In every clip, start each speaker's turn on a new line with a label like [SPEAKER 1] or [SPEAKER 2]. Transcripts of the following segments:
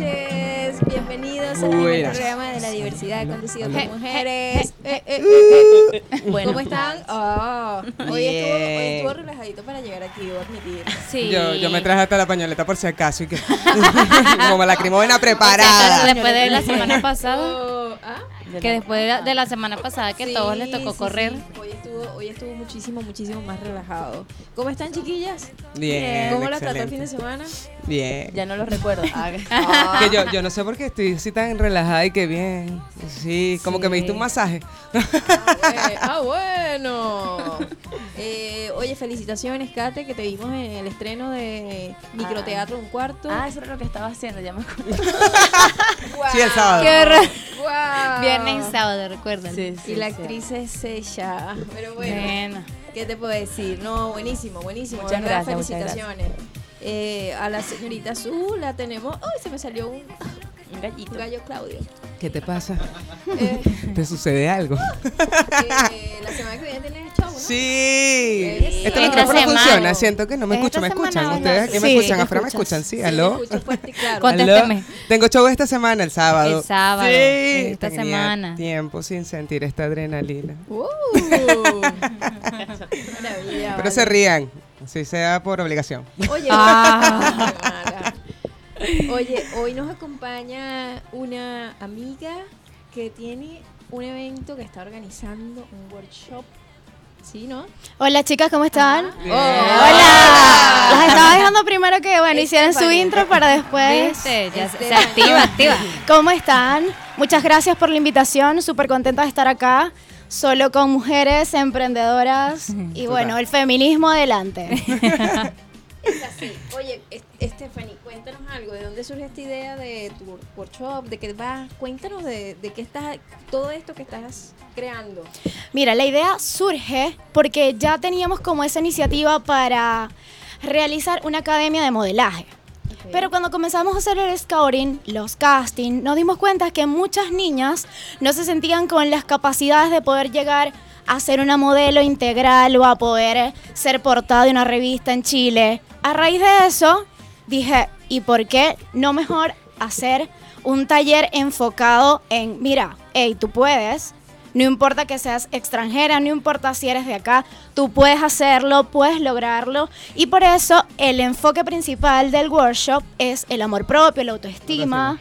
[SPEAKER 1] noches. Bienvenidos al programa de la diversidad conducido por
[SPEAKER 2] Je,
[SPEAKER 1] mujeres. Eh, eh, eh.
[SPEAKER 2] Bueno.
[SPEAKER 1] ¿Cómo están? Oh, hoy, estuvo, hoy estuvo relajadito para llegar aquí, debo admitir.
[SPEAKER 2] Sí.
[SPEAKER 3] Yo, yo me traje hasta la pañoleta por si acaso y que como lacrimógena
[SPEAKER 2] O sea,
[SPEAKER 3] preparada.
[SPEAKER 2] después de la semana pasada,
[SPEAKER 1] Oh, ¿ah?
[SPEAKER 2] que después de la, de la semana pasada que
[SPEAKER 1] Sí,
[SPEAKER 2] todos les tocó
[SPEAKER 1] sí,
[SPEAKER 2] correr.
[SPEAKER 1] sí. Hoy estuvo, hoy estuvo muchísimo, muchísimo más relajado. ¿Cómo están, chiquillas?
[SPEAKER 3] Bien,
[SPEAKER 1] ¿Cómo la trató el fin de semana?
[SPEAKER 3] Bien.
[SPEAKER 4] Ya no lo recuerdo.
[SPEAKER 1] Ah.
[SPEAKER 3] Que yo, yo no sé por qué estoy así tan relajada y que bien. Sí, como que me diste un masaje.
[SPEAKER 1] Ah, bueno. Eh, oye, felicitaciones, Kate, que te vimos en el estreno de Microteatro Un Cuarto.
[SPEAKER 4] Ah, eso era lo que estaba haciendo, ya me acuerdo.
[SPEAKER 3] Sí, el sábado.
[SPEAKER 2] Qué horror.
[SPEAKER 1] Guau.
[SPEAKER 2] Viernes y sábado, recuerdan.
[SPEAKER 4] Sí,
[SPEAKER 1] Y la actriz es ella. Pero bueno,
[SPEAKER 2] Bueno.
[SPEAKER 1] ¿qué te puedo decir? No, buenísimo, buenísimo.
[SPEAKER 4] Muchas gracias, muchas
[SPEAKER 1] Felicitaciones. Eh, a la señorita Azul la tenemos. ¡Ay, se me salió un,
[SPEAKER 4] Un gallito.
[SPEAKER 1] un gallo Claudio!
[SPEAKER 3] ¿Qué te pasa?
[SPEAKER 1] Eh,
[SPEAKER 3] ¿Te sucede algo?
[SPEAKER 1] eh, la semana que viene tienes show, ¿no?
[SPEAKER 3] Sí.
[SPEAKER 1] Eso.
[SPEAKER 3] Este
[SPEAKER 2] Esta
[SPEAKER 3] micrófono
[SPEAKER 2] semana.
[SPEAKER 3] funciona. Siento que no me
[SPEAKER 2] Esta
[SPEAKER 3] escuchan. ¿Me escuchan?
[SPEAKER 2] semana,
[SPEAKER 3] ¿Ustedes aquí me
[SPEAKER 2] Sí,
[SPEAKER 3] escuchan?
[SPEAKER 2] ¿me
[SPEAKER 3] ¿Afuera me escuchan? Sí,
[SPEAKER 1] Sí,
[SPEAKER 3] ¿aló?
[SPEAKER 1] escucho fuerte claro.
[SPEAKER 2] Contésteme.
[SPEAKER 3] ¿Aló? Tengo show esta semana, el sábado.
[SPEAKER 2] El sábado,
[SPEAKER 3] Sí.
[SPEAKER 2] esta
[SPEAKER 3] Tenía
[SPEAKER 2] semana.
[SPEAKER 3] tiempo sin sentir esta adrenalina.
[SPEAKER 1] Uh,
[SPEAKER 3] Pero se rían. Así sea por obligación.
[SPEAKER 1] Oye,
[SPEAKER 2] Ah.
[SPEAKER 1] Oye, hoy nos acompaña una amiga que tiene un evento que está organizando un workshop. ¿Sí, no?
[SPEAKER 5] Hola chicas, ¿cómo están?
[SPEAKER 3] Bien.
[SPEAKER 5] Hola. Las estaba dejando primero que bueno hicieran su intro para después.
[SPEAKER 2] ¿Viste? Ya se, se
[SPEAKER 1] Esteban.
[SPEAKER 2] activa, activa.
[SPEAKER 5] ¿Cómo están? Muchas gracias por la invitación, súper contenta de estar acá. Solo con mujeres emprendedoras y bueno, el feminismo adelante.
[SPEAKER 1] Es así. Oye, Stephanie, cuéntanos algo. ¿De dónde surge esta idea de tu workshop? ¿De qué va? Cuéntanos de, de qué estás, todo esto que estás creando.
[SPEAKER 5] Mira, la idea surge porque ya teníamos como esa iniciativa para realizar una academia de modelaje. Pero cuando comenzamos a hacer el scouting, los castings, nos dimos cuenta que muchas niñas no se sentían con las capacidades de poder llegar a ser una modelo integral o a poder ser portada de una revista en Chile. A raíz de eso, dije, ¿y por qué no mejor hacer un taller enfocado en, mira, hey, tú puedes, no importa que seas extranjera, no importa si eres de acá, tú puedes hacerlo, puedes lograrlo. Y por eso el enfoque principal del workshop es el amor propio, la autoestima.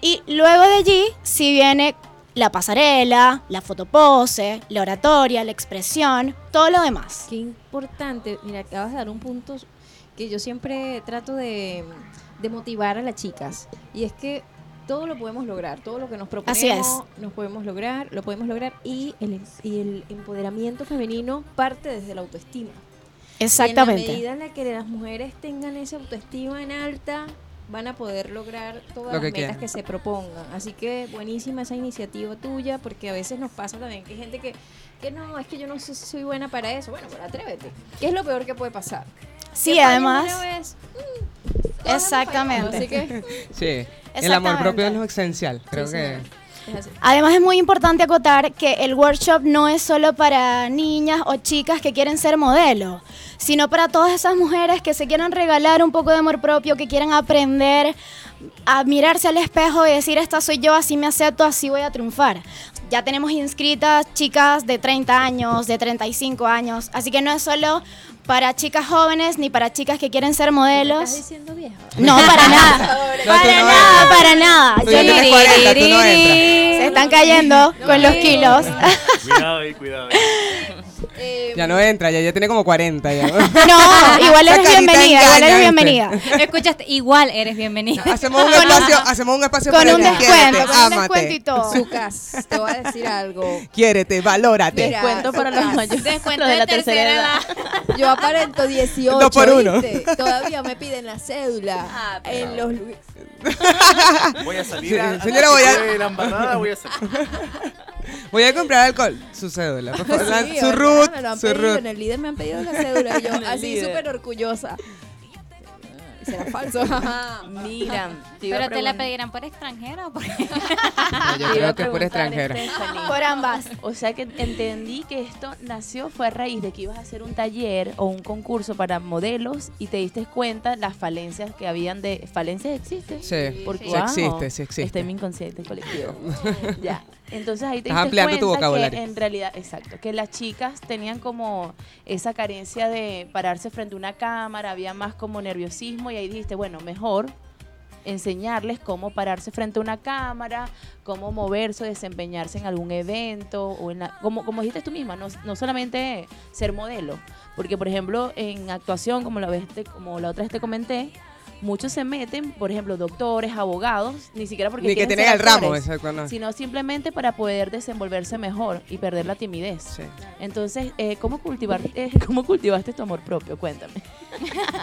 [SPEAKER 5] Y luego de allí, si viene la pasarela, la fotopose, la oratoria, la expresión, todo lo demás.
[SPEAKER 1] Qué importante. Mira, acabas de dar un punto que yo siempre trato de, de motivar a las chicas. Y es que todo lo podemos lograr, todo lo que nos proponemos,
[SPEAKER 5] Así es.
[SPEAKER 1] nos podemos lograr, lo podemos lograr. Y el, y el empoderamiento femenino parte desde la autoestima. Y en la
[SPEAKER 5] Exactamente.
[SPEAKER 1] medida en la que las mujeres tengan esa autoestima en alta, van a poder lograr todas
[SPEAKER 3] Lo
[SPEAKER 1] las
[SPEAKER 3] que
[SPEAKER 1] metas
[SPEAKER 3] quieran.
[SPEAKER 1] que se propongan. Así que buenísima esa iniciativa tuya, porque a veces nos pasa también que hay gente que, que no, es que yo no soy buena para eso. Bueno, pero atrévete. ¿Qué es lo peor que puede pasar?
[SPEAKER 5] Sí, además.
[SPEAKER 1] vez, mm,
[SPEAKER 5] Exactamente.
[SPEAKER 1] fallado, Así que
[SPEAKER 3] Sí. El amor propio es lo esencial. Creo
[SPEAKER 1] Sí,
[SPEAKER 3] que.
[SPEAKER 1] es.
[SPEAKER 5] Además es muy importante acotar que el workshop no es solo para niñas o chicas que quieren ser modelo, sino para todas esas mujeres que se quieran regalar un poco de amor propio, que quieran aprender a mirarse al espejo y decir, esta soy yo, así me acepto, así voy a triunfar. Ya tenemos inscritas chicas de 30 años, de 35 años, así que no es solo para chicas jóvenes ni para chicas que quieren ser
[SPEAKER 1] ¿Me
[SPEAKER 5] modelos.
[SPEAKER 1] estás diciendo vieja?
[SPEAKER 5] No, para nada.
[SPEAKER 3] No,
[SPEAKER 5] Para
[SPEAKER 3] no
[SPEAKER 5] nada,
[SPEAKER 3] entras.
[SPEAKER 5] para nada.
[SPEAKER 3] Tú
[SPEAKER 5] Yo
[SPEAKER 3] ya
[SPEAKER 5] ni-
[SPEAKER 3] tienes 40, tú no entras.
[SPEAKER 5] se están cayendo con los kilos.
[SPEAKER 6] Cuidado ahí, cuidado ahí.
[SPEAKER 1] Eh,
[SPEAKER 3] Ya no entra, ya, ya tiene como 40 ya.
[SPEAKER 5] No, igual eres bienvenida, igual eres
[SPEAKER 3] ¿viste?
[SPEAKER 5] bienvenida.
[SPEAKER 2] Escuchaste, igual eres bienvenida.
[SPEAKER 3] hacemos un espacio, hacemos un espacio
[SPEAKER 5] Con
[SPEAKER 3] para
[SPEAKER 5] un
[SPEAKER 3] ti.
[SPEAKER 5] descuento,
[SPEAKER 3] Quiérete,
[SPEAKER 5] con un descuento y todo.
[SPEAKER 1] Zucas, te voy a decir algo.
[SPEAKER 3] Quiérete, valórate.
[SPEAKER 1] Mira,
[SPEAKER 4] Descuento para los mayores.
[SPEAKER 2] Descuento de
[SPEAKER 4] la tercera edad.
[SPEAKER 1] Yo aparento 18.
[SPEAKER 3] Dos por uno.
[SPEAKER 1] ¿viste? Todavía me piden la cédula.
[SPEAKER 4] Ah,
[SPEAKER 1] en los
[SPEAKER 6] Voy a salir
[SPEAKER 3] Sí,
[SPEAKER 6] a,
[SPEAKER 3] señora, voy a-
[SPEAKER 6] la embarrada, voy a salir.
[SPEAKER 3] Voy a comprar alcohol. Su cédula, por favor. La-
[SPEAKER 1] Sí,
[SPEAKER 3] su root,
[SPEAKER 1] Me lo han
[SPEAKER 3] su
[SPEAKER 1] pedido,
[SPEAKER 3] root.
[SPEAKER 1] En el líder me han pedido la cédula. y yo así súper orgullosa. Y será falso.
[SPEAKER 4] Mira, te
[SPEAKER 2] Pero te la pedirán por extranjero. Porque...
[SPEAKER 3] No, yo creo que por extranjera.
[SPEAKER 4] Stephanie,
[SPEAKER 5] Por ambas.
[SPEAKER 4] O sea que entendí que esto nació fue a raíz de que ibas a hacer un taller o un concurso para modelos y te diste cuenta las falencias que habían de falencias existen.
[SPEAKER 3] Sí,
[SPEAKER 4] Porque,
[SPEAKER 3] sí
[SPEAKER 4] wow,
[SPEAKER 3] existe, sí existe.
[SPEAKER 4] Está en mi inconsciente colectivo. ya. Entonces ahí te
[SPEAKER 3] Estás
[SPEAKER 4] diste
[SPEAKER 3] ampliando tu
[SPEAKER 4] cuenta
[SPEAKER 3] vocabulario.
[SPEAKER 4] que en realidad, exacto, que las chicas tenían como esa carencia de pararse frente a una cámara, había más como nerviosismo y ahí dijiste, bueno, mejor enseñarles cómo pararse frente a una cámara, cómo moverse o desempeñarse en algún evento, o en la- como, como dijiste tú misma, no, no solamente ser modelo, porque por ejemplo en actuación, como la, vez te- como la otra vez te comenté, muchos se meten, por ejemplo, doctores, abogados, ni siquiera porque
[SPEAKER 3] Ni que el ramo,
[SPEAKER 4] actores,
[SPEAKER 3] exacto, no.
[SPEAKER 4] sino simplemente para poder desenvolverse mejor y perder la timidez.
[SPEAKER 3] Sí.
[SPEAKER 4] Entonces, eh, ¿cómo, cultivar, eh, ¿cómo cultivaste tu amor propio? Cuéntame.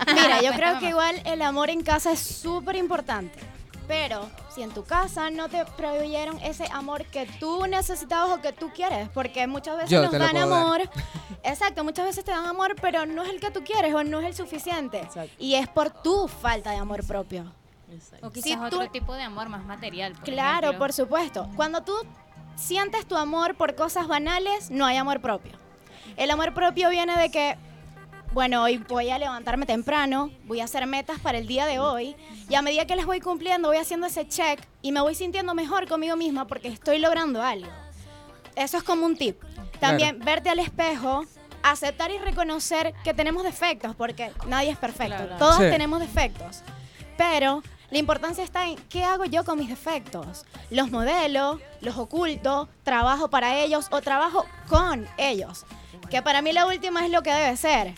[SPEAKER 5] Mira, yo creo que igual el amor en casa es súper importante. Pero si en tu casa no te proveyeron ese amor que tú necesitabas o que tú quieres, porque muchas veces
[SPEAKER 3] Yo
[SPEAKER 5] nos dan amor, exacto, muchas veces te dan amor, pero no es el que tú quieres o no es el suficiente.
[SPEAKER 4] Exacto.
[SPEAKER 5] Y es por tu falta de amor propio.
[SPEAKER 2] O quizás
[SPEAKER 5] Si tú-
[SPEAKER 2] otro tipo de amor más material. por
[SPEAKER 5] Claro,
[SPEAKER 2] ejemplo.
[SPEAKER 5] por supuesto. Cuando tú sientes tu amor por cosas banales, no hay amor propio. El amor propio viene de que, bueno, hoy voy a levantarme temprano, voy a hacer metas para el día de hoy, y a medida que las voy cumpliendo, voy haciendo ese check y me voy sintiendo mejor conmigo misma porque estoy logrando algo. Eso es como un tip. También verte al espejo, aceptar y reconocer que tenemos defectos, porque nadie es perfecto.
[SPEAKER 4] Claro.
[SPEAKER 5] Todos
[SPEAKER 3] Sí.
[SPEAKER 5] tenemos defectos. Pero la importancia está en qué hago yo con mis defectos. Los modelo, los oculto, trabajo para ellos o trabajo con ellos. Que para mí la última es lo que debe ser.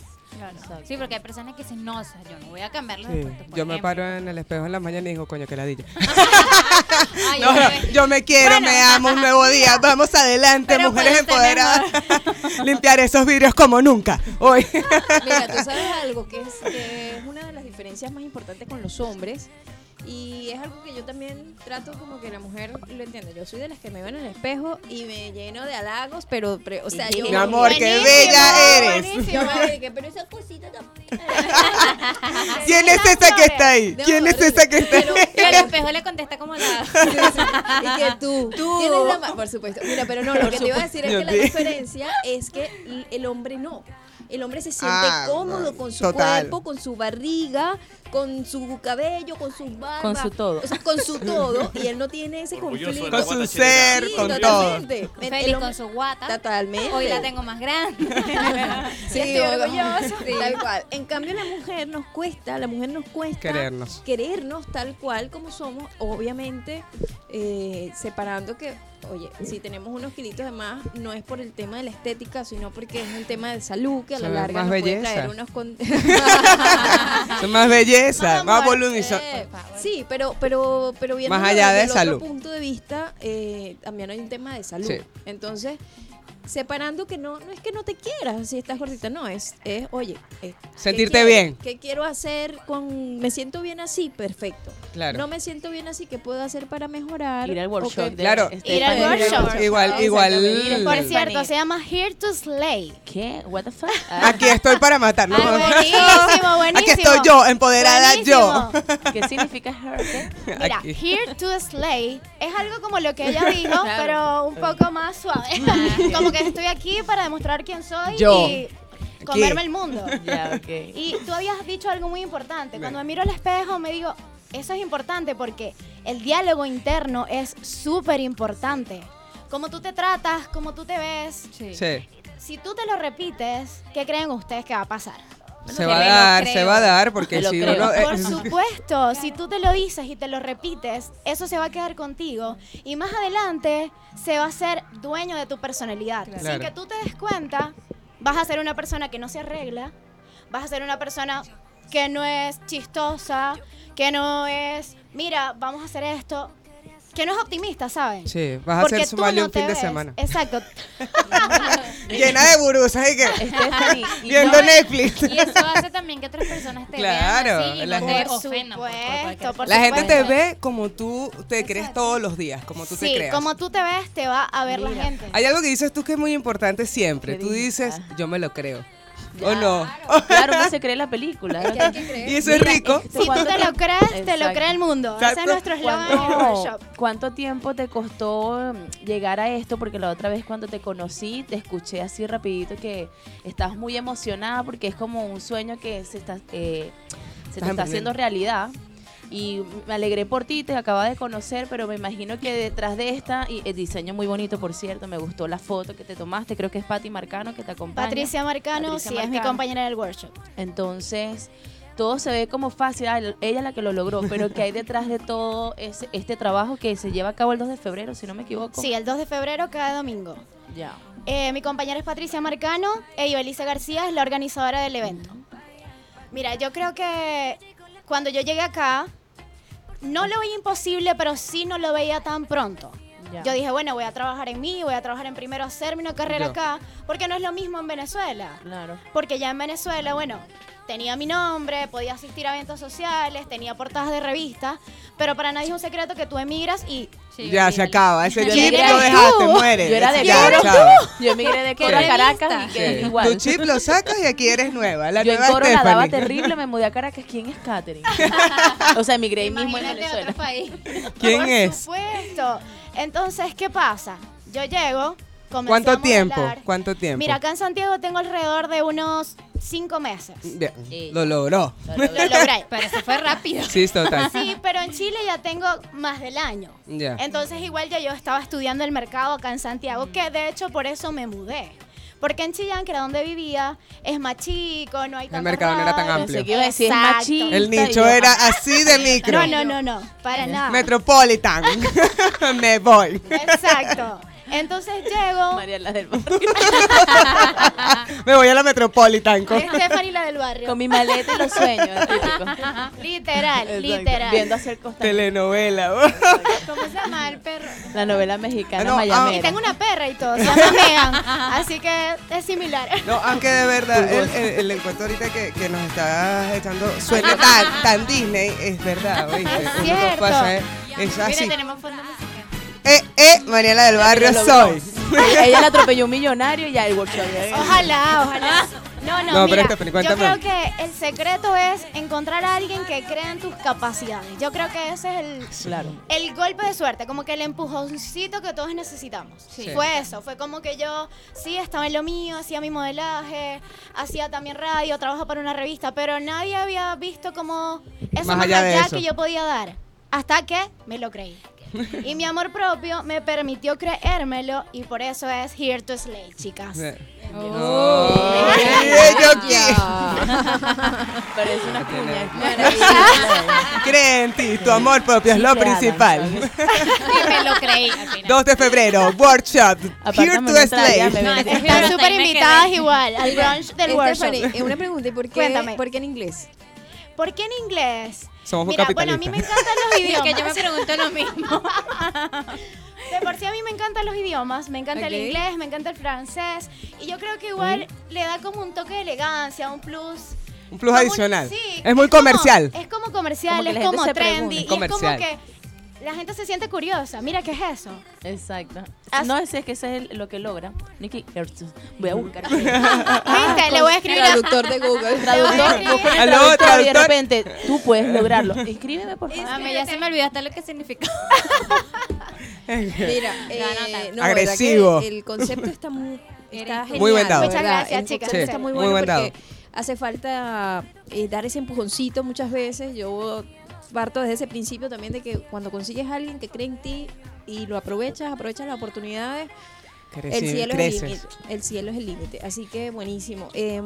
[SPEAKER 2] Sí, porque hay personas que dicen, no, o sea, yo no voy a cambiar los
[SPEAKER 3] Sí.
[SPEAKER 2] por
[SPEAKER 3] Yo me
[SPEAKER 2] ejemplo.
[SPEAKER 3] paro en el espejo en la mañana y digo, coño, que ladilla.
[SPEAKER 2] Ay,
[SPEAKER 3] No,
[SPEAKER 2] yo
[SPEAKER 3] no,
[SPEAKER 2] me-
[SPEAKER 3] yo me quiero,
[SPEAKER 5] Bueno,
[SPEAKER 3] me amo, un nuevo día. Vamos adelante,
[SPEAKER 5] Pero
[SPEAKER 3] mujeres
[SPEAKER 5] puede ser
[SPEAKER 3] empoderadas. Limpiar esos vidrios como nunca. Hoy.
[SPEAKER 1] Mira, tú sabes algo que es, que es una de las diferencias más importantes con los hombres. Y es algo que yo también trato como que la mujer lo entienda. Yo soy de las que me veo en el espejo y me lleno de halagos, pero, pre- o sea, yo...
[SPEAKER 3] Mi amor, qué bella eres.
[SPEAKER 1] pero esa cosita tan...
[SPEAKER 3] ¿Quién es esa que está ahí? ¿Quién es esa que está ahí?
[SPEAKER 1] Pero-
[SPEAKER 2] Y el espejo le contesta como la...
[SPEAKER 1] y que tú, tienes la ma- por supuesto. Mira, pero no, lo que te iba a decir es que la
[SPEAKER 3] di-
[SPEAKER 1] diferencia es que el hombre no. El hombre se siente
[SPEAKER 3] Ah,
[SPEAKER 1] cómodo
[SPEAKER 3] no,
[SPEAKER 1] con su
[SPEAKER 3] total.
[SPEAKER 1] cuerpo, con su barriga, con su cabello, con su barba.
[SPEAKER 4] Con su todo.
[SPEAKER 1] O sea, con su todo. Y él no tiene ese
[SPEAKER 6] Orgulloso
[SPEAKER 1] conflicto.
[SPEAKER 3] Con su ser,
[SPEAKER 1] Sí,
[SPEAKER 3] con todo.
[SPEAKER 1] totalmente. El
[SPEAKER 2] Feliz con su guata.
[SPEAKER 1] Totalmente.
[SPEAKER 2] Hoy la tengo más grande.
[SPEAKER 1] Sí,
[SPEAKER 5] estoy
[SPEAKER 1] o-
[SPEAKER 5] orgullosa.
[SPEAKER 1] sí, Tal cual. En cambio, la mujer nos cuesta, la mujer nos cuesta
[SPEAKER 3] Querernos.
[SPEAKER 1] querernos tal cual como somos, obviamente eh, separando que, oye, si tenemos unos kilitos de más, no es por el tema de la estética, sino porque es un tema de salud que a la
[SPEAKER 3] Son
[SPEAKER 1] larga
[SPEAKER 3] más
[SPEAKER 1] nos puede
[SPEAKER 3] belleza.
[SPEAKER 1] traer unos con-
[SPEAKER 3] Son más belleza,
[SPEAKER 5] Amor.
[SPEAKER 3] volumen.
[SPEAKER 1] Eh, sí, pero, pero, pero viendo
[SPEAKER 3] Más allá de
[SPEAKER 1] desde el
[SPEAKER 3] salud.
[SPEAKER 1] otro punto de vista, eh, también hay un tema de salud.
[SPEAKER 3] Sí.
[SPEAKER 1] Entonces, separando que no, no es que no te quieras si estás gordita, no, es, es oye, eh, ¿qué
[SPEAKER 3] Sentirte bien.
[SPEAKER 1] ¿Qué quiero hacer con, me siento bien así? Perfecto.
[SPEAKER 3] Claro.
[SPEAKER 1] No me siento bien así, ¿qué puedo hacer para mejorar?
[SPEAKER 4] Ir al workshop.
[SPEAKER 3] Claro.
[SPEAKER 4] Stephanie.
[SPEAKER 5] Ir al workshop.
[SPEAKER 3] Igual, igual.
[SPEAKER 5] Por cierto, se llama Here to Slay.
[SPEAKER 4] ¿Qué? ¿What the fuck? Ah,
[SPEAKER 3] Aquí estoy para matarlo.
[SPEAKER 5] Ah, buenísimo, buenísimo.
[SPEAKER 3] Aquí estoy yo, empoderada yo.
[SPEAKER 4] ¿Qué significa her? ¿Qué?
[SPEAKER 5] Mira,
[SPEAKER 3] Aquí.
[SPEAKER 5] here to slay es algo como lo que ella dijo,
[SPEAKER 4] Claro.
[SPEAKER 5] pero un poco más suave. como que estoy aquí para demostrar quién soy
[SPEAKER 3] Yo.
[SPEAKER 5] y comerme el mundo.
[SPEAKER 4] Ya, ok.
[SPEAKER 5] Y tú habías dicho algo muy importante. Cuando me miro al espejo me digo, eso es importante porque el diálogo interno es súper importante. Cómo tú te tratas, cómo tú te ves.
[SPEAKER 3] Sí.
[SPEAKER 5] Si tú te lo repites, ¿qué creen ustedes que va a pasar?
[SPEAKER 3] Se va a dar, se va a dar, porque si
[SPEAKER 4] creo.
[SPEAKER 3] uno. eh,
[SPEAKER 5] Por supuesto, si tú te lo dices y te lo repites, eso se va a quedar contigo y más adelante se va a ser dueño de tu personalidad. Sin
[SPEAKER 3] Claro.
[SPEAKER 5] que tú te des cuenta, vas a ser una persona que no se arregla, vas a ser una persona que no es chistosa, que no es, mira, vamos a hacer esto, que no es optimista, ¿saben?
[SPEAKER 3] Sí, vas a
[SPEAKER 5] Porque
[SPEAKER 3] hacer su
[SPEAKER 5] no
[SPEAKER 3] un
[SPEAKER 5] te
[SPEAKER 3] fin de
[SPEAKER 5] ves.
[SPEAKER 3] semana.
[SPEAKER 5] Exacto.
[SPEAKER 3] Llena de burusas y que.
[SPEAKER 4] Y
[SPEAKER 3] Viendo
[SPEAKER 4] no-
[SPEAKER 3] Netflix.
[SPEAKER 2] Y eso hace también que otras personas te
[SPEAKER 3] Claro,
[SPEAKER 2] vean así y
[SPEAKER 3] la
[SPEAKER 2] no
[SPEAKER 3] gente-
[SPEAKER 2] te ofendan. por
[SPEAKER 3] La gente te ve como tú te crees todos los días, como tú te
[SPEAKER 5] Sí,
[SPEAKER 3] creas.
[SPEAKER 5] como tú te ves, te va a ver la gente.
[SPEAKER 3] Hay algo que dices tú que es muy importante siempre.
[SPEAKER 4] ¿Qué
[SPEAKER 3] Tú
[SPEAKER 4] dices,
[SPEAKER 3] yo me lo creo. ¿O no?
[SPEAKER 4] Claro, uno se cree la película.
[SPEAKER 1] Es que hay que creer.
[SPEAKER 3] Y eso es rico.
[SPEAKER 4] este,
[SPEAKER 5] Si tú
[SPEAKER 4] ¿cuánto
[SPEAKER 5] te lo crees, te lo cree el mundo. Ese es nuestro eslogan en el
[SPEAKER 4] ¿Cuánto,
[SPEAKER 5] workshop.
[SPEAKER 4] cuánto tiempo te costó mm, llegar a esto? Porque la otra vez cuando te conocí, te escuché así rapidito que estabas muy emocionada porque es como un sueño que se está, eh, se te
[SPEAKER 3] Estás
[SPEAKER 4] está haciendo realidad. Y me alegré por ti, te acaba de conocer, pero me imagino que detrás de esta, y el diseño muy bonito, por cierto, me gustó la foto que te tomaste, creo que es Patti Marcano que te acompaña.
[SPEAKER 5] Patricia Marcano,
[SPEAKER 4] Patricia
[SPEAKER 5] sí, es mi compañera del workshop.
[SPEAKER 4] Entonces, todo se ve como fácil, ah, ella la que lo logró, pero que hay detrás de todo ese, este trabajo que se lleva a cabo el 2 de febrero, si no me equivoco.
[SPEAKER 5] Sí, el 2 de febrero cada domingo.
[SPEAKER 4] Ya.
[SPEAKER 5] Eh, mi compañera es Patricia Marcano e Ibeliza García es la organizadora del evento. Mira, yo creo que cuando yo llegué acá, no lo veía imposible, pero sí no lo veía tan pronto.
[SPEAKER 4] Ya.
[SPEAKER 5] Yo dije, bueno, voy a trabajar en mí, voy a trabajar en primero hacerme una carrera acá, porque no es lo mismo en Venezuela.
[SPEAKER 4] Claro.
[SPEAKER 5] Porque ya en Venezuela, bueno, tenía mi nombre, podía asistir a eventos sociales, tenía portadas de revistas, pero para nadie es un secreto que tú emigras y
[SPEAKER 2] Sí,
[SPEAKER 3] Ya se acaba. Ese
[SPEAKER 4] Yo
[SPEAKER 3] chip lo dejaste, muere.
[SPEAKER 4] Yo era de
[SPEAKER 3] Ya,
[SPEAKER 4] coro.
[SPEAKER 3] chao.
[SPEAKER 4] Yo emigré de Coro a
[SPEAKER 3] Sí.
[SPEAKER 4] Caracas y
[SPEAKER 3] Sí.
[SPEAKER 4] quedé igual.
[SPEAKER 3] Tu chip lo sacas y aquí eres nueva. La
[SPEAKER 4] Yo en
[SPEAKER 3] nueva
[SPEAKER 4] Coro la daba
[SPEAKER 3] Stephanie.
[SPEAKER 4] terrible, me mudé a Caracas. ¿Quién es Katherine? o sea, emigré ahí mismo en Venezuela.
[SPEAKER 2] otro país.
[SPEAKER 3] ¿Quién
[SPEAKER 5] Por
[SPEAKER 3] es?
[SPEAKER 5] supuesto. Entonces, ¿qué pasa? Yo llego, comencé
[SPEAKER 3] ¿Cuánto
[SPEAKER 5] a
[SPEAKER 3] tiempo? ¿Cuánto tiempo?
[SPEAKER 5] Mira, acá en Santiago tengo alrededor de unos cinco meses.
[SPEAKER 3] Bien. Lo logró.
[SPEAKER 5] Lo logré.
[SPEAKER 2] Pero eso fue rápido.
[SPEAKER 3] Sí, total.
[SPEAKER 5] Sí, pero en Chile ya tengo más del año.
[SPEAKER 3] Ya.
[SPEAKER 5] Entonces igual ya yo estaba estudiando el mercado acá en Santiago, que de hecho por eso me mudé. Porque en Chillán, que era donde vivía, es más chico, no hay tantas
[SPEAKER 3] mercado no era tan amplio.
[SPEAKER 4] Es machista.
[SPEAKER 3] El nicho
[SPEAKER 4] yo,
[SPEAKER 3] era así de micro.
[SPEAKER 5] No, no, no, no, para nada.
[SPEAKER 3] Metropolitan. Me voy.
[SPEAKER 5] Exacto. Entonces llego,
[SPEAKER 4] María la del barrio.
[SPEAKER 3] Me voy a la Metropolitan. con-
[SPEAKER 5] Stephanie la del barrio.
[SPEAKER 4] Con mi maleta y los sueños. típico.
[SPEAKER 5] Literal,
[SPEAKER 4] Exacto.
[SPEAKER 5] literal.
[SPEAKER 4] Viendo hacer Costa.
[SPEAKER 3] Telenovela.
[SPEAKER 5] ¿Cómo se llama el perro?
[SPEAKER 4] La novela mexicana
[SPEAKER 3] No, ah,
[SPEAKER 5] Y tengo una perra y todo, se llama Megan. Así que es similar.
[SPEAKER 3] No, aunque de verdad el, el- el encuentro ahorita que, que nos estás echando suena tan, tan Disney, es verdad, ¿oíste?
[SPEAKER 5] Es
[SPEAKER 3] Uno no
[SPEAKER 5] cierto.
[SPEAKER 3] puede saber, es
[SPEAKER 2] Mira,
[SPEAKER 3] así.
[SPEAKER 2] tenemos fondo musical.
[SPEAKER 3] Eh, eh, Mariela del Barrio soy.
[SPEAKER 4] Ella, le atropelló un millonario y ya el workshop.
[SPEAKER 5] Ojalá, ojalá. No, no,
[SPEAKER 3] No, pero Stephanie,
[SPEAKER 5] yo creo que el secreto es encontrar a alguien que crea en tus capacidades. Yo creo que ese es el,
[SPEAKER 4] Claro.
[SPEAKER 5] el golpe de suerte, como que el empujoncito que todos necesitamos.
[SPEAKER 3] Sí.
[SPEAKER 5] Fue eso, fue como que yo sí estaba en lo mío, hacía mi modelaje, hacía también radio, trabajo para una revista, pero nadie había visto como eso
[SPEAKER 3] Más
[SPEAKER 5] más,
[SPEAKER 3] allá de
[SPEAKER 5] allá
[SPEAKER 3] eso.
[SPEAKER 5] que yo podía dar. Hasta que me lo creí. Y mi amor propio me permitió creérmelo y por eso es Here to Slay, chicas.
[SPEAKER 3] Oh, aquí.
[SPEAKER 4] Parece una cuña.
[SPEAKER 3] Cree en ti, tu amor propio es lo principal.
[SPEAKER 2] Sí, me lo creí al final.
[SPEAKER 3] 2 de febrero, workshop, Here to Slay.
[SPEAKER 2] No,
[SPEAKER 5] Están súper invitadas
[SPEAKER 2] quedé.
[SPEAKER 5] igual al brunch del workshop.
[SPEAKER 1] Eh, una pregunta, ¿y por qué,
[SPEAKER 5] Cuéntame.
[SPEAKER 1] por qué en inglés?
[SPEAKER 5] ¿Por qué en inglés?
[SPEAKER 3] Somos
[SPEAKER 5] Mira, bueno, a mí me encantan los idiomas.
[SPEAKER 2] que yo me pregunto lo mismo.
[SPEAKER 5] De por sí a mí me encantan los idiomas, me encanta el inglés, me encanta el francés y yo creo que igual le da como un toque de elegancia, un plus.
[SPEAKER 3] Un plus
[SPEAKER 5] como
[SPEAKER 3] adicional.
[SPEAKER 5] sí,
[SPEAKER 3] es muy comercial.
[SPEAKER 5] es como comercial,
[SPEAKER 4] Como
[SPEAKER 5] es como trendy y es como
[SPEAKER 3] Comercial.
[SPEAKER 5] que la gente se siente curiosa. Mira, ¿qué es eso?
[SPEAKER 4] Exacto.
[SPEAKER 5] As-
[SPEAKER 4] No, ese es que ese es el- lo que logra. Nicky. Voy a buscar.
[SPEAKER 5] ¿Viste? Le voy a escribir.
[SPEAKER 1] Traductor de Google.
[SPEAKER 4] Traductor,
[SPEAKER 3] Aló,
[SPEAKER 4] traductor y de repente tú puedes lograrlo. Escríbeme, por favor.
[SPEAKER 2] Ah, me- ya se me olvidó hasta lo que significa.
[SPEAKER 1] Mira, eh, no,
[SPEAKER 3] Agresivo.
[SPEAKER 1] ¿verdad que El concepto está muy, está
[SPEAKER 2] Muy
[SPEAKER 3] buen.
[SPEAKER 5] Muchas gracias,
[SPEAKER 1] El
[SPEAKER 5] chicas.
[SPEAKER 3] Sí,
[SPEAKER 1] está muy
[SPEAKER 3] muy
[SPEAKER 1] bueno
[SPEAKER 3] buen
[SPEAKER 1] porque hace falta eh, dar ese empujoncito muchas veces. Yo parto desde ese principio también de que cuando consigues a alguien que cree en ti y lo aprovechas, aprovechas las oportunidades, el cielo es el. El cielo es el límite. Así que buenísimo. Eh,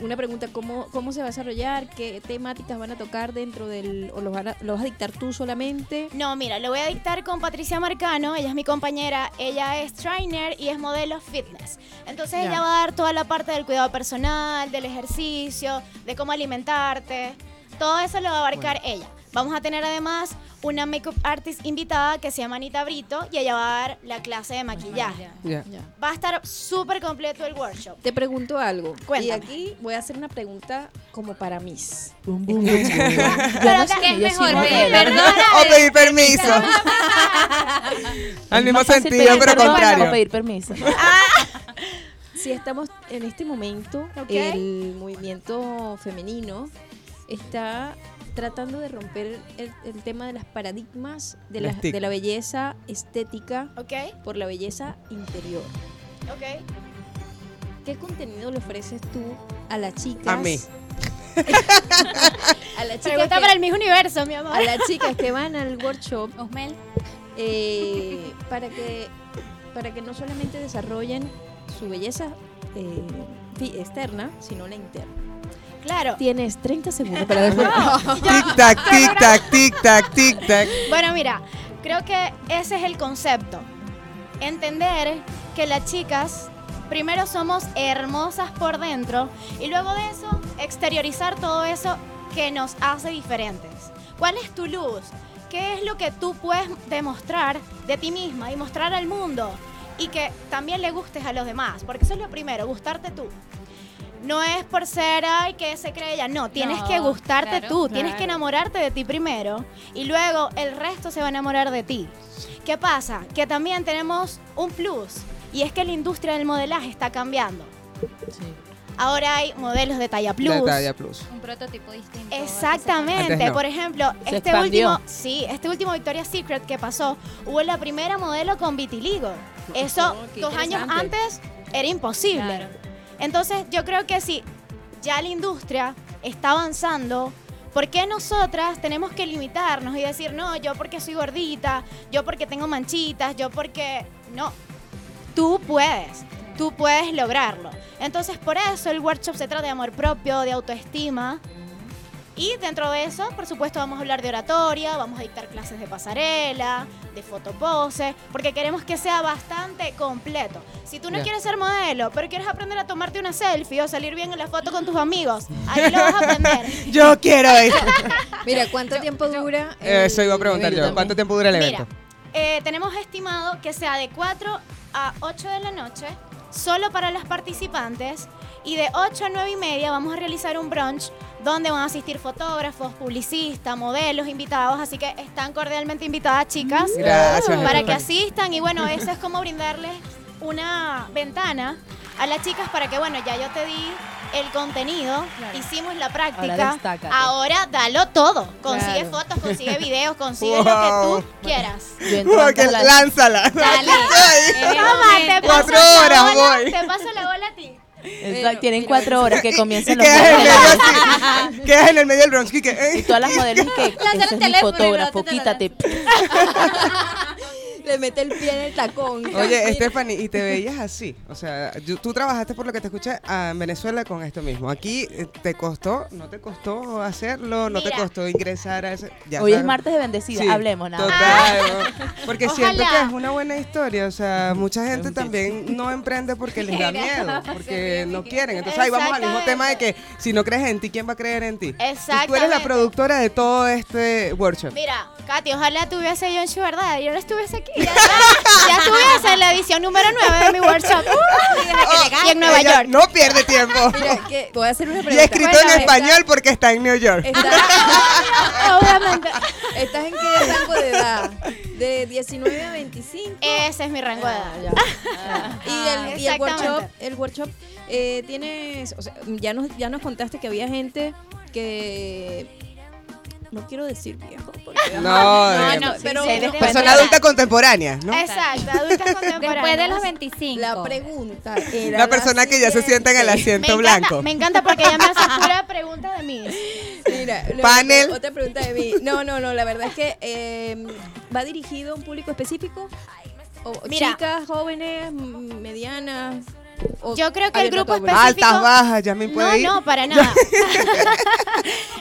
[SPEAKER 1] una pregunta, ¿cómo, ¿cómo se va a desarrollar? ¿Qué temáticas van a tocar dentro del... o los, van a- los vas a dictar tú solamente?
[SPEAKER 5] No, mira, lo voy a dictar con Patricia Marcano, ella es mi compañera, ella es trainer y es modelo fitness. Entonces
[SPEAKER 1] Ya.
[SPEAKER 5] ella va a dar toda la parte del cuidado personal, del ejercicio, de cómo alimentarte, todo eso lo va a abarcar ella. Vamos a tener además una makeup artist invitada que se llama Anita Brito y ella va a dar la clase de maquillaje. Va a estar súper completo el workshop.
[SPEAKER 1] Te pregunto algo.
[SPEAKER 5] Cuéntame.
[SPEAKER 1] Y aquí voy a hacer una pregunta como para Miss.
[SPEAKER 4] Bum, bum, bum, bum. Yo
[SPEAKER 5] Pero
[SPEAKER 4] no
[SPEAKER 5] que
[SPEAKER 2] es mejor, perdón.
[SPEAKER 3] O pedir permiso. Al mismo sentido,
[SPEAKER 4] pedir
[SPEAKER 3] pero contrario.
[SPEAKER 4] O pedir permiso.
[SPEAKER 1] Sí, sí estamos en este momento, el movimiento femenino está tratando de romper el, el tema de las paradigmas de la, de la belleza estética por la belleza interior. ¿Qué contenido le ofreces tú a las chicas?
[SPEAKER 3] A mí.
[SPEAKER 1] a las chicas
[SPEAKER 5] Pregunta
[SPEAKER 1] que,
[SPEAKER 5] para el mismo universo, mi amor.
[SPEAKER 1] a las chicas que van al workshop
[SPEAKER 2] Osmel.
[SPEAKER 1] eh, para que para que no solamente desarrollen su belleza eh, externa, sino la interna.
[SPEAKER 5] Claro.
[SPEAKER 1] Tienes 30 segundos para después.
[SPEAKER 3] Tic tac, tic tac, tic tac, tic tac.
[SPEAKER 5] Bueno, mira, creo que ese es el concepto. Entender que las chicas primero somos hermosas por dentro y luego de eso exteriorizar todo eso que nos hace diferentes. ¿Cuál es tu luz? ¿Qué es lo que tú puedes demostrar de ti misma y mostrar al mundo? Y que también le gustes a los demás, porque eso es lo primero, gustarte tú. No es por ser, ay, que se cree ella. No, tienes
[SPEAKER 2] No,
[SPEAKER 5] que gustarte
[SPEAKER 2] claro,
[SPEAKER 5] tú, tienes que enamorarte de ti primero y luego el resto se va a enamorar de ti. ¿Qué pasa? Que también tenemos un plus y es que la industria del modelaje está cambiando. Ahora hay modelos de talla plus.
[SPEAKER 3] De talla plus.
[SPEAKER 2] Un prototipo distinto.
[SPEAKER 5] Exactamente.
[SPEAKER 3] No.
[SPEAKER 5] Por ejemplo,
[SPEAKER 4] Se
[SPEAKER 5] este
[SPEAKER 4] expandió.
[SPEAKER 5] último, sí, este último Victoria's Secret que pasó, hubo la primera modelo con vitiligo. Eso
[SPEAKER 1] Oh,
[SPEAKER 5] dos años antes era imposible.
[SPEAKER 2] Claro.
[SPEAKER 5] Entonces, yo creo que si ya la industria está avanzando, ¿por qué nosotras tenemos que limitarnos y decir, no, yo porque soy gordita, yo porque tengo manchitas, yo porque... No, tú puedes, tú puedes lograrlo. Entonces, por eso el workshop se trata de amor propio, de autoestima. Y dentro de eso, por supuesto, vamos a hablar de oratoria, vamos a dictar clases de pasarela, de fotopose, porque queremos que sea bastante completo. Si tú no quieres ser modelo, pero quieres aprender a tomarte una selfie o salir bien en la foto con tus amigos, ahí lo vas a aprender.
[SPEAKER 3] Yo quiero eso.
[SPEAKER 1] Mira, ¿cuánto tiempo dura? el
[SPEAKER 3] Eso iba a preguntar yo. ¿Cuánto tiempo dura el
[SPEAKER 5] Mira,
[SPEAKER 3] evento?
[SPEAKER 5] eh, tenemos estimado que sea de 4 a 8 de la noche, solo para las participantes, y de 8 a 9 y media vamos a realizar un brunch donde van a asistir fotógrafos, publicistas, modelos, invitados, así que están cordialmente invitadas chicas
[SPEAKER 3] Gracias.
[SPEAKER 5] para que asistan y bueno, eso es como brindarles una ventana a las chicas para que bueno, ya yo te di el contenido, hicimos la práctica,
[SPEAKER 4] Ahora
[SPEAKER 5] ahora dalo todo, consigue
[SPEAKER 1] Claro.
[SPEAKER 5] fotos, consigue videos, consigue lo que tú quieras.
[SPEAKER 3] Que lánzala.
[SPEAKER 2] Dale.
[SPEAKER 5] Te paso
[SPEAKER 3] Cuatro
[SPEAKER 5] la
[SPEAKER 3] horas
[SPEAKER 5] bola,
[SPEAKER 3] voy.
[SPEAKER 5] Te paso la bola a ti.
[SPEAKER 4] Exacto, tienen
[SPEAKER 1] mira,
[SPEAKER 4] cuatro horas que
[SPEAKER 3] Y
[SPEAKER 4] comienzan los
[SPEAKER 3] quedas en medio
[SPEAKER 4] modelos.
[SPEAKER 3] así. Quedas en el medio del bronx. Y que,
[SPEAKER 4] Y todas las modelos y que ese es mi fotógrafo, quítate.
[SPEAKER 1] Le mete el pie en el tacón.
[SPEAKER 3] Oye, Stephanie, y te veías así. O sea, yo- tú trabajaste por lo que te escuché ah, en Venezuela con esto mismo. Aquí eh, te costó, no te costó hacerlo, no te costó ingresar a ese. ya
[SPEAKER 4] Hoy es martes de bendecida,
[SPEAKER 3] Sí,
[SPEAKER 4] hablemos nada.
[SPEAKER 3] Total. Porque siento que es una buena historia. O sea, mucha gente también no emprende porque les da miedo, porque no quieren. Entonces ahí vamos al mismo tema de que si no crees en ti, ¿quién va a creer en ti? Entonces, Tú eres la productora de todo este workshop.
[SPEAKER 5] Mira, Katy, ojalá tuviese yo en su verdad. Yo no estuviese aquí. Ya, ya estuviese en la edición número 9 de mi workshop. y en Nueva York.
[SPEAKER 3] No pierde tiempo.
[SPEAKER 1] Mira, que voy a hacer una
[SPEAKER 3] Y
[SPEAKER 1] pregunta.
[SPEAKER 3] escrito
[SPEAKER 1] Bueno,
[SPEAKER 3] en
[SPEAKER 1] está-
[SPEAKER 3] español porque está en New York.
[SPEAKER 1] está-
[SPEAKER 5] Obviamente.
[SPEAKER 1] ¿Estás en qué rango de edad? ¿De 19 a 25?
[SPEAKER 5] Ese es mi rango de edad.
[SPEAKER 1] Ah, ya. Y el, y el workshop, el workshop eh, tienes, o sea, ya nos, ya nos contaste que había gente que no quiero decir viejo, porque
[SPEAKER 3] No,
[SPEAKER 1] ajá,
[SPEAKER 3] no,
[SPEAKER 2] no,
[SPEAKER 1] pero
[SPEAKER 2] sí, sí,
[SPEAKER 3] Persona adulta contemporánea, ¿no?
[SPEAKER 5] Exacto, adultas contemporáneas.
[SPEAKER 2] Después de los 25.
[SPEAKER 1] La pregunta era
[SPEAKER 3] La persona que ya se sienta en el
[SPEAKER 5] me
[SPEAKER 3] asiento
[SPEAKER 5] encanta,
[SPEAKER 3] blanco.
[SPEAKER 5] me encanta porque ella me hace pura pregunta de mí.
[SPEAKER 1] Mira, luego,
[SPEAKER 3] Panel.
[SPEAKER 1] Otra pregunta de mí. No, no, no, la verdad es que eh, va dirigido a un público específico. O
[SPEAKER 5] Mira.
[SPEAKER 1] chicas, jóvenes, medianas. O
[SPEAKER 5] Yo creo que el grupo específico-
[SPEAKER 3] Altas, bajas, ya me
[SPEAKER 5] No,
[SPEAKER 3] puede ir.
[SPEAKER 5] no, para nada.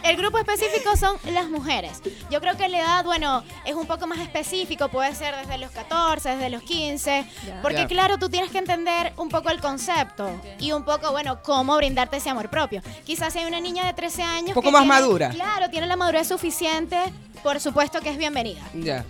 [SPEAKER 5] el grupo específico son las mujeres. Yo creo que la edad, bueno, es un poco más específico, puede ser desde los 14, desde los 15, porque claro, tú tienes que entender un poco el concepto y un poco, bueno, cómo brindarte ese amor propio. Quizás si hay una niña de 13 años...
[SPEAKER 3] Un poco
[SPEAKER 5] que
[SPEAKER 3] más
[SPEAKER 5] tiene-
[SPEAKER 3] madura.
[SPEAKER 5] Claro, tiene la madurez suficiente, por supuesto que es bienvenida.
[SPEAKER 3] Ya.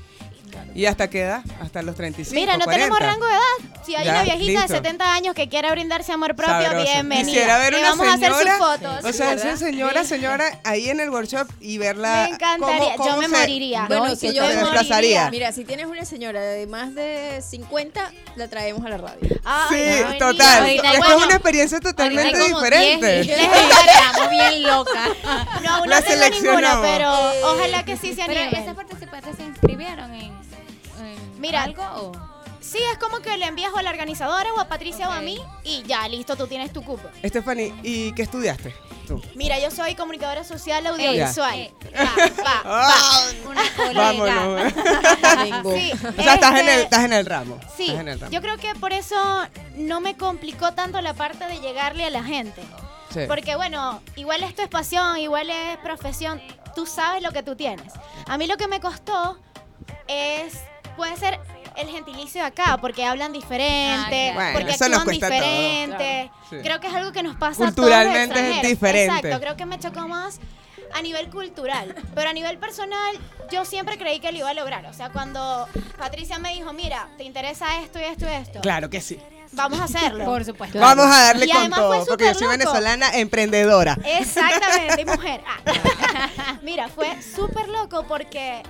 [SPEAKER 3] ¿Y hasta qué edad? Hasta los 35,
[SPEAKER 5] Mira, no
[SPEAKER 3] 40.
[SPEAKER 5] tenemos rango de edad. Si hay
[SPEAKER 3] Ya,
[SPEAKER 5] una viejita
[SPEAKER 3] listo.
[SPEAKER 5] de 70 años que quiera brindarse amor propio,
[SPEAKER 3] Sabroso.
[SPEAKER 5] bienvenida.
[SPEAKER 3] Quisiera ver
[SPEAKER 5] Le
[SPEAKER 3] una
[SPEAKER 5] vamos a hacer sus fotos.
[SPEAKER 3] O sea, señora, señora, ahí en el workshop y verla.
[SPEAKER 5] Me encantaría,
[SPEAKER 3] cómo-
[SPEAKER 5] yo me
[SPEAKER 3] se-
[SPEAKER 5] moriría.
[SPEAKER 1] Bueno,
[SPEAKER 3] No,
[SPEAKER 1] si yo
[SPEAKER 3] te
[SPEAKER 1] me
[SPEAKER 3] desplazaría.
[SPEAKER 1] Mira, si tienes una señora de más de 50, la traemos a la radio.
[SPEAKER 5] Ay,
[SPEAKER 3] Sí,
[SPEAKER 5] no,
[SPEAKER 3] total.
[SPEAKER 2] Ahorita
[SPEAKER 3] Es una experiencia totalmente diferente.
[SPEAKER 2] 10 y estamos bien locas.
[SPEAKER 5] No,
[SPEAKER 3] La
[SPEAKER 5] no tengo ninguna, pero ojalá que sí se
[SPEAKER 2] Pero
[SPEAKER 5] animen.
[SPEAKER 2] esas participantes se inscribieron en
[SPEAKER 5] Mira,
[SPEAKER 2] algo o
[SPEAKER 5] Sí, es como que le envías o a la organizadora o a Patricia o a
[SPEAKER 2] Ok.
[SPEAKER 5] mí y ya, listo, tú tienes tu cupo.
[SPEAKER 3] Stephanie, ¿y qué estudiaste? Tú.
[SPEAKER 5] Mira, yo soy comunicadora social audiovisual.
[SPEAKER 2] Eh,
[SPEAKER 5] Va, va, va.
[SPEAKER 3] Ah,
[SPEAKER 2] una colega.
[SPEAKER 3] vámonos.
[SPEAKER 5] Sí,
[SPEAKER 3] O sea, estás en, el,
[SPEAKER 5] este,
[SPEAKER 3] estás en el ramo.
[SPEAKER 5] Sí,
[SPEAKER 3] Estás en el ramo.
[SPEAKER 5] yo creo que por eso no me complicó tanto la parte de llegarle a la gente.
[SPEAKER 3] Sí.
[SPEAKER 5] Porque bueno, igual esto es pasión, igual es profesión, tú sabes lo que tú tienes. A mí lo que me costó es, puede ser el gentilicio de acá, porque hablan diferente,
[SPEAKER 2] Ah, claro.
[SPEAKER 5] porque
[SPEAKER 3] Bueno,
[SPEAKER 5] actúan
[SPEAKER 3] todo.
[SPEAKER 5] diferente.
[SPEAKER 3] Sí.
[SPEAKER 5] Creo que es algo que nos pasa
[SPEAKER 3] Culturalmente
[SPEAKER 5] a
[SPEAKER 3] es
[SPEAKER 5] todos los extranjeros.
[SPEAKER 3] diferente.
[SPEAKER 5] Exacto, creo que me chocó más a nivel cultural, pero a nivel personal yo siempre creí que lo iba a lograr. O sea, cuando Patricia me dijo, mira, te interesa esto y esto y esto,
[SPEAKER 3] Claro que sí.
[SPEAKER 5] vamos a hacerlo.
[SPEAKER 2] Por supuesto.
[SPEAKER 3] Vamos a darle
[SPEAKER 5] Y
[SPEAKER 3] con todo, porque yo soy
[SPEAKER 5] loco.
[SPEAKER 3] venezolana emprendedora.
[SPEAKER 5] Exactamente, mujer. Ah. Mira, fue súper loco porque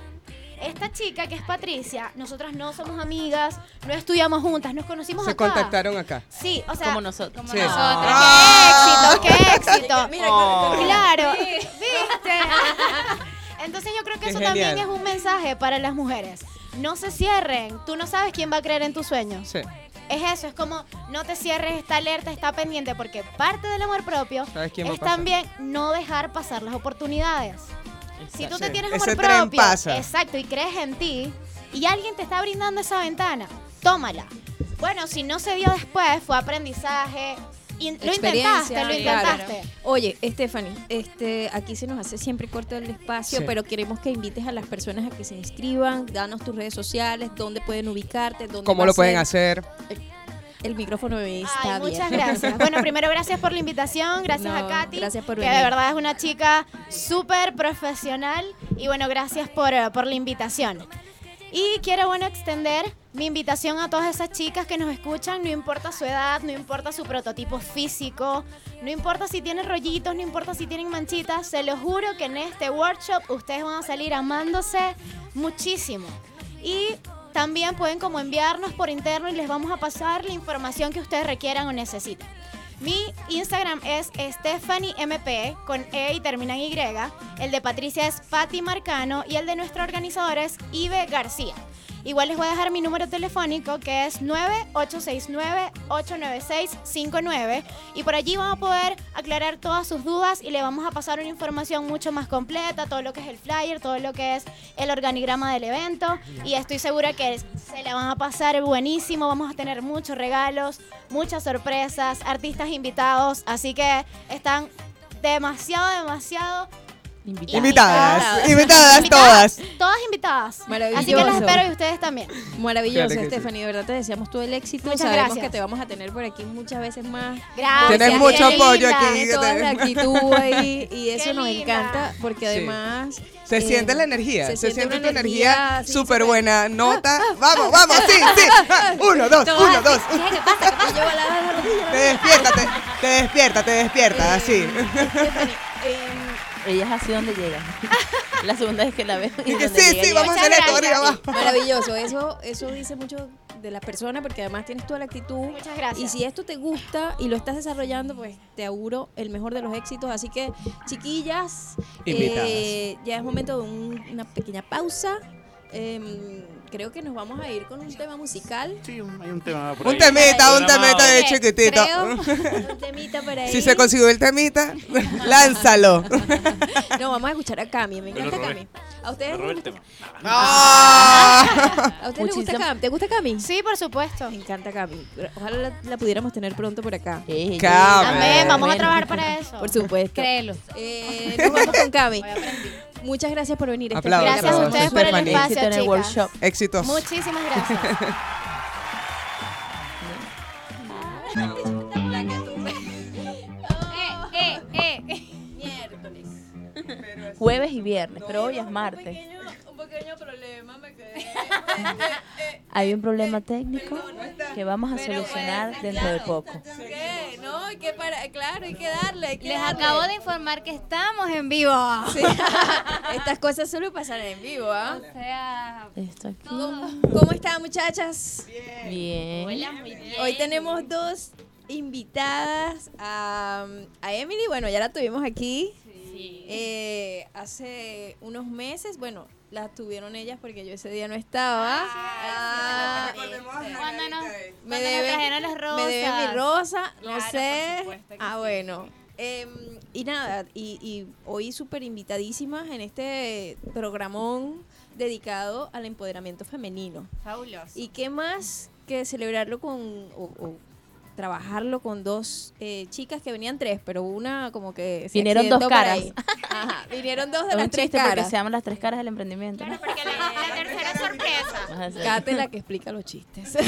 [SPEAKER 5] esta chica que es Patricia, nosotras no somos amigas, no estudiamos juntas, nos conocimos
[SPEAKER 3] Se
[SPEAKER 5] acá.
[SPEAKER 3] contactaron acá.
[SPEAKER 5] Sí, o sea,
[SPEAKER 4] Como nosotros.
[SPEAKER 2] Como
[SPEAKER 3] Sí.
[SPEAKER 2] nosotros.
[SPEAKER 3] Ah.
[SPEAKER 5] ¡Qué éxito, qué éxito!
[SPEAKER 1] Mira,
[SPEAKER 5] Claro, ¿viste? Entonces yo creo que
[SPEAKER 3] Qué
[SPEAKER 5] eso también
[SPEAKER 3] genial.
[SPEAKER 5] es un mensaje para las mujeres. No se cierren, tú no sabes quién va a creer en tus sueños.
[SPEAKER 3] Sí.
[SPEAKER 5] Es eso, es como no te cierres, está alerta, está pendiente, porque parte del amor propio
[SPEAKER 3] ¿Sabes quién va a
[SPEAKER 5] es
[SPEAKER 3] pasar?
[SPEAKER 5] también no dejar pasar las oportunidades. Si tú te tienes
[SPEAKER 3] Ese
[SPEAKER 5] amor
[SPEAKER 3] tren
[SPEAKER 5] propio,
[SPEAKER 3] pasa.
[SPEAKER 5] exacto, y crees en ti, y alguien te está brindando esa ventana, tómala. Bueno, si no se dio después, fue aprendizaje. Y lo intentaste, lo
[SPEAKER 1] claro.
[SPEAKER 5] intentaste.
[SPEAKER 1] Oye, Stephanie, este, aquí se nos hace siempre corto el espacio,
[SPEAKER 3] Sí.
[SPEAKER 1] pero queremos que invites a las personas a que se inscriban, danos tus redes sociales, dónde pueden ubicarte, dónde
[SPEAKER 3] ¿Cómo
[SPEAKER 1] va
[SPEAKER 3] lo pueden
[SPEAKER 1] ser.
[SPEAKER 3] hacer?
[SPEAKER 1] El micrófono me está
[SPEAKER 5] Ay,
[SPEAKER 1] bien.
[SPEAKER 5] muchas gracias. Bueno, primero gracias por la invitación, gracias
[SPEAKER 1] No,
[SPEAKER 5] a Katy,
[SPEAKER 1] gracias por
[SPEAKER 5] que
[SPEAKER 1] venir.
[SPEAKER 5] de verdad es una chica súper profesional y bueno, gracias por, eh, por la invitación. Y quiero, bueno, extender mi invitación a todas esas chicas que nos escuchan, no importa su edad, no importa su prototipo físico, no importa si tienen rollitos, no importa si tienen manchitas, se lo juro que en este workshop ustedes van a salir amándose muchísimo. Y también pueden como enviarnos por interno y les vamos a pasar la información que ustedes requieran o necesiten. Mi Instagram es StephanieMP con E y termina en Y. El de Patricia es Patti Marcano y el de nuestro organizador es Ibe García. Igual les voy a dejar mi número telefónico que es 9869-89659 y por allí van a poder aclarar todas sus dudas y le vamos a pasar una información mucho más completa, todo lo que es el flyer, todo lo que es el organigrama del evento. Y estoy segura que se le van a pasar buenísimo, vamos a tener muchos regalos, muchas sorpresas, artistas invitados, así que están demasiado, demasiado
[SPEAKER 3] Invitadas, invitadas todas.
[SPEAKER 5] Todas invitadas.
[SPEAKER 1] Maravilloso.
[SPEAKER 5] Así que las espero y ustedes también.
[SPEAKER 1] Maravilloso,
[SPEAKER 3] Claro que sí.
[SPEAKER 1] Stephanie. De verdad te deseamos todo el éxito.
[SPEAKER 5] Muchas
[SPEAKER 1] Sabemos
[SPEAKER 5] gracias.
[SPEAKER 1] que te vamos a tener por aquí muchas veces más.
[SPEAKER 5] Gracias.
[SPEAKER 3] Tienes
[SPEAKER 5] qué
[SPEAKER 3] mucho
[SPEAKER 5] linda.
[SPEAKER 3] apoyo aquí.
[SPEAKER 1] Tienes toda la actitud ahí y eso
[SPEAKER 5] Qué
[SPEAKER 1] nos
[SPEAKER 5] linda.
[SPEAKER 1] encanta porque
[SPEAKER 3] Sí.
[SPEAKER 1] además...
[SPEAKER 3] Se
[SPEAKER 1] eh,
[SPEAKER 3] siente la energía, se, siente,
[SPEAKER 1] una
[SPEAKER 3] tu energía
[SPEAKER 1] sí,
[SPEAKER 3] súper buena nota. Vamos, vamos, sí, sí. Uno, dos, uno, dos.
[SPEAKER 1] ¿Qué pasa? Que de rodillas.
[SPEAKER 3] Te despierta, te, te despierta, te despierta, así.
[SPEAKER 1] Stephanie, em,
[SPEAKER 4] Ella es así donde llega. la segunda vez que la veo.
[SPEAKER 3] Y que
[SPEAKER 4] donde
[SPEAKER 3] sí,
[SPEAKER 4] llega,
[SPEAKER 3] sí,
[SPEAKER 4] llega.
[SPEAKER 3] vamos a hacer esto arriba abajo.
[SPEAKER 1] Maravilloso, eso, eso dice mucho de la persona porque además tienes toda la actitud.
[SPEAKER 5] Muchas gracias.
[SPEAKER 1] Y si esto te gusta y lo estás desarrollando, pues te auguro el mejor de los éxitos. Así que, chiquillas, eh, ya es momento de un- una pequeña pausa. Em, creo que nos vamos a ir con un tema musical.
[SPEAKER 6] Sí, un- hay un tema por
[SPEAKER 3] Un temita, un temita de chiquitito.
[SPEAKER 1] Creo, un temita por ahí.
[SPEAKER 3] Si se consiguió el temita, lánzalo.
[SPEAKER 1] No, vamos a escuchar a Cami. Me encanta. Cami. ¿A ustedes,
[SPEAKER 6] el
[SPEAKER 1] gusta,
[SPEAKER 6] tema.
[SPEAKER 3] Ah.
[SPEAKER 1] ¿a ustedes les gusta. Cami? ¿Te gusta Cami?
[SPEAKER 5] Sí, por supuesto.
[SPEAKER 1] Me encanta Cami. Ojalá la, la pudiéramos tener pronto por acá.
[SPEAKER 3] Cami.
[SPEAKER 5] Amén, vamos a trabajar para eso.
[SPEAKER 1] Por supuesto.
[SPEAKER 2] Créelo.
[SPEAKER 1] Eh, nos vamos con Cami. Muchas gracias por venir.
[SPEAKER 3] Aplausos.
[SPEAKER 1] Stephanie.
[SPEAKER 5] Gracias a
[SPEAKER 3] Aplausos.
[SPEAKER 5] ustedes por el espacio,
[SPEAKER 4] Éxito en el
[SPEAKER 5] chicas.
[SPEAKER 4] workshop.
[SPEAKER 3] Éxitos.
[SPEAKER 5] Muchísimas gracias.
[SPEAKER 2] Eh, eh, eh.
[SPEAKER 4] Jueves y viernes, pero hoy es martes.
[SPEAKER 1] Un pequeño problema me quedé
[SPEAKER 4] Hay un problema técnico que vamos a
[SPEAKER 1] Pero
[SPEAKER 4] solucionar dentro de
[SPEAKER 1] claro.
[SPEAKER 4] poco.
[SPEAKER 1] ¿Qué? No, hay que para, claro, hay que darle. hay que
[SPEAKER 2] Les
[SPEAKER 1] darle.
[SPEAKER 2] acabo de informar que estamos en vivo.
[SPEAKER 1] Sí. Estas cosas solo pasan en vivo, ¿ah?
[SPEAKER 2] O sea,
[SPEAKER 4] Esto aquí.
[SPEAKER 1] ¿Cómo, cómo están, muchachas?
[SPEAKER 4] Bien.
[SPEAKER 2] muy bien.
[SPEAKER 1] Hoy tenemos dos invitadas a, a Emily. Bueno, ya la tuvimos aquí eh, hace unos meses. Bueno, la tuvieron ellas porque yo ese día no estaba. Ah,
[SPEAKER 2] Cuando
[SPEAKER 1] me
[SPEAKER 2] cuando nos
[SPEAKER 1] deben,
[SPEAKER 2] trajeron las rosas.
[SPEAKER 1] me deben mi rosa, no
[SPEAKER 2] Claro, por
[SPEAKER 1] sé. Ah,
[SPEAKER 2] sí.
[SPEAKER 1] bueno. Em, y nada, y, y hoy súper invitadísimas en este programón dedicado al empoderamiento femenino.
[SPEAKER 2] Fabuloso.
[SPEAKER 1] ¿Y qué más que celebrarlo con, o, o trabajarlo con dos eh, chicas que venían tres, pero una como que... se
[SPEAKER 4] Vinieron dos caras.
[SPEAKER 1] Ajá, vinieron dos de
[SPEAKER 4] Es
[SPEAKER 1] las
[SPEAKER 4] un
[SPEAKER 1] tres
[SPEAKER 4] chiste porque
[SPEAKER 1] caras.
[SPEAKER 4] se llaman las tres caras del emprendimiento.
[SPEAKER 2] Claro, porque la, la tercera es sorpresa.
[SPEAKER 1] Kate la que explica los chistes.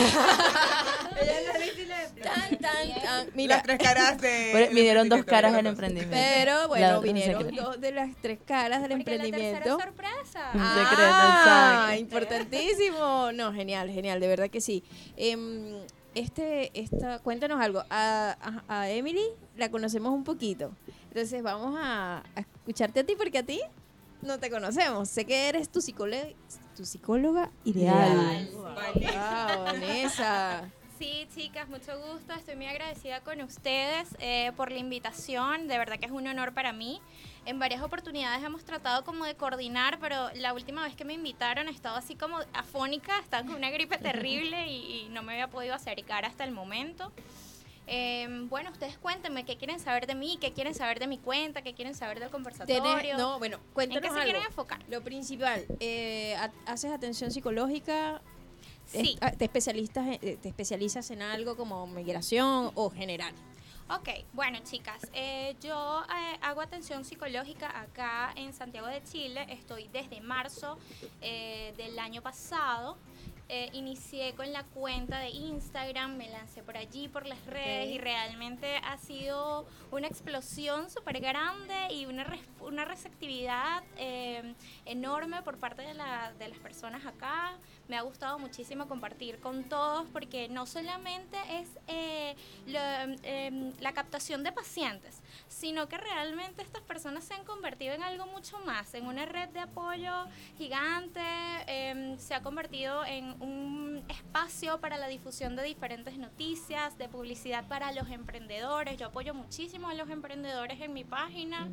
[SPEAKER 1] tan, tan, tan. Mira,
[SPEAKER 3] Las tres caras de.
[SPEAKER 4] Bueno, vinieron dos
[SPEAKER 3] emprendimiento,
[SPEAKER 4] caras del emprendimiento.
[SPEAKER 1] pero
[SPEAKER 4] La
[SPEAKER 1] bueno,
[SPEAKER 4] es
[SPEAKER 1] vinieron dos de las tres caras del
[SPEAKER 2] Porque la tercera
[SPEAKER 1] emprendimiento.
[SPEAKER 2] es sorpresa.
[SPEAKER 1] Ah,
[SPEAKER 4] exacto.
[SPEAKER 1] importantísimo. No, genial, genial, de verdad que sí. Em, este, esta, cuéntanos algo. A, a- a Emily la conocemos un poquito. Entonces vamos a, a escucharte a ti porque a ti no te conocemos. Sé que eres tu psicóloga, tu psicóloga ideal. Wow, Vanessa.
[SPEAKER 7] Sí, chicas, mucho gusto. Estoy muy agradecida con ustedes eh, por la invitación. De verdad que es un honor para mí. En varias oportunidades hemos tratado como de coordinar, pero la última vez que me invitaron he estado así como afónica, estaba con una gripe terrible y, y no me había podido acercar hasta el momento. Eh, bueno, ustedes cuéntenme qué quieren saber de mí, qué quieren saber de mi cuenta, qué quieren saber del conversatorio.
[SPEAKER 1] Tenés- no, bueno,
[SPEAKER 7] ¿En
[SPEAKER 1] cuéntanos
[SPEAKER 7] qué se
[SPEAKER 1] algo.
[SPEAKER 7] quieren enfocar?
[SPEAKER 1] Lo principal, eh, ha- ¿haces atención psicológica?
[SPEAKER 7] Sí.
[SPEAKER 1] Es- ¿Te especialistas, eh, ¿Te especializas en algo como migración o general?
[SPEAKER 7] Ok, bueno chicas, eh, yo eh, hago atención psicológica acá en Santiago de Chile, estoy desde marzo eh, del año pasado. Inicié con la cuenta de Instagram, me lancé por allí, por las redes y realmente ha sido una explosión súper grande y una, res- una receptividad enorme por parte de, la- de las personas acá. Me ha gustado muchísimo compartir con todos porque no solamente es eh, em, la captación de pacientes, sino que realmente estas personas se han convertido en algo mucho más, en una red de apoyo gigante, em, se ha convertido en un espacio para la difusión de diferentes noticias, de publicidad para los emprendedores. Yo apoyo muchísimo a los emprendedores en mi página.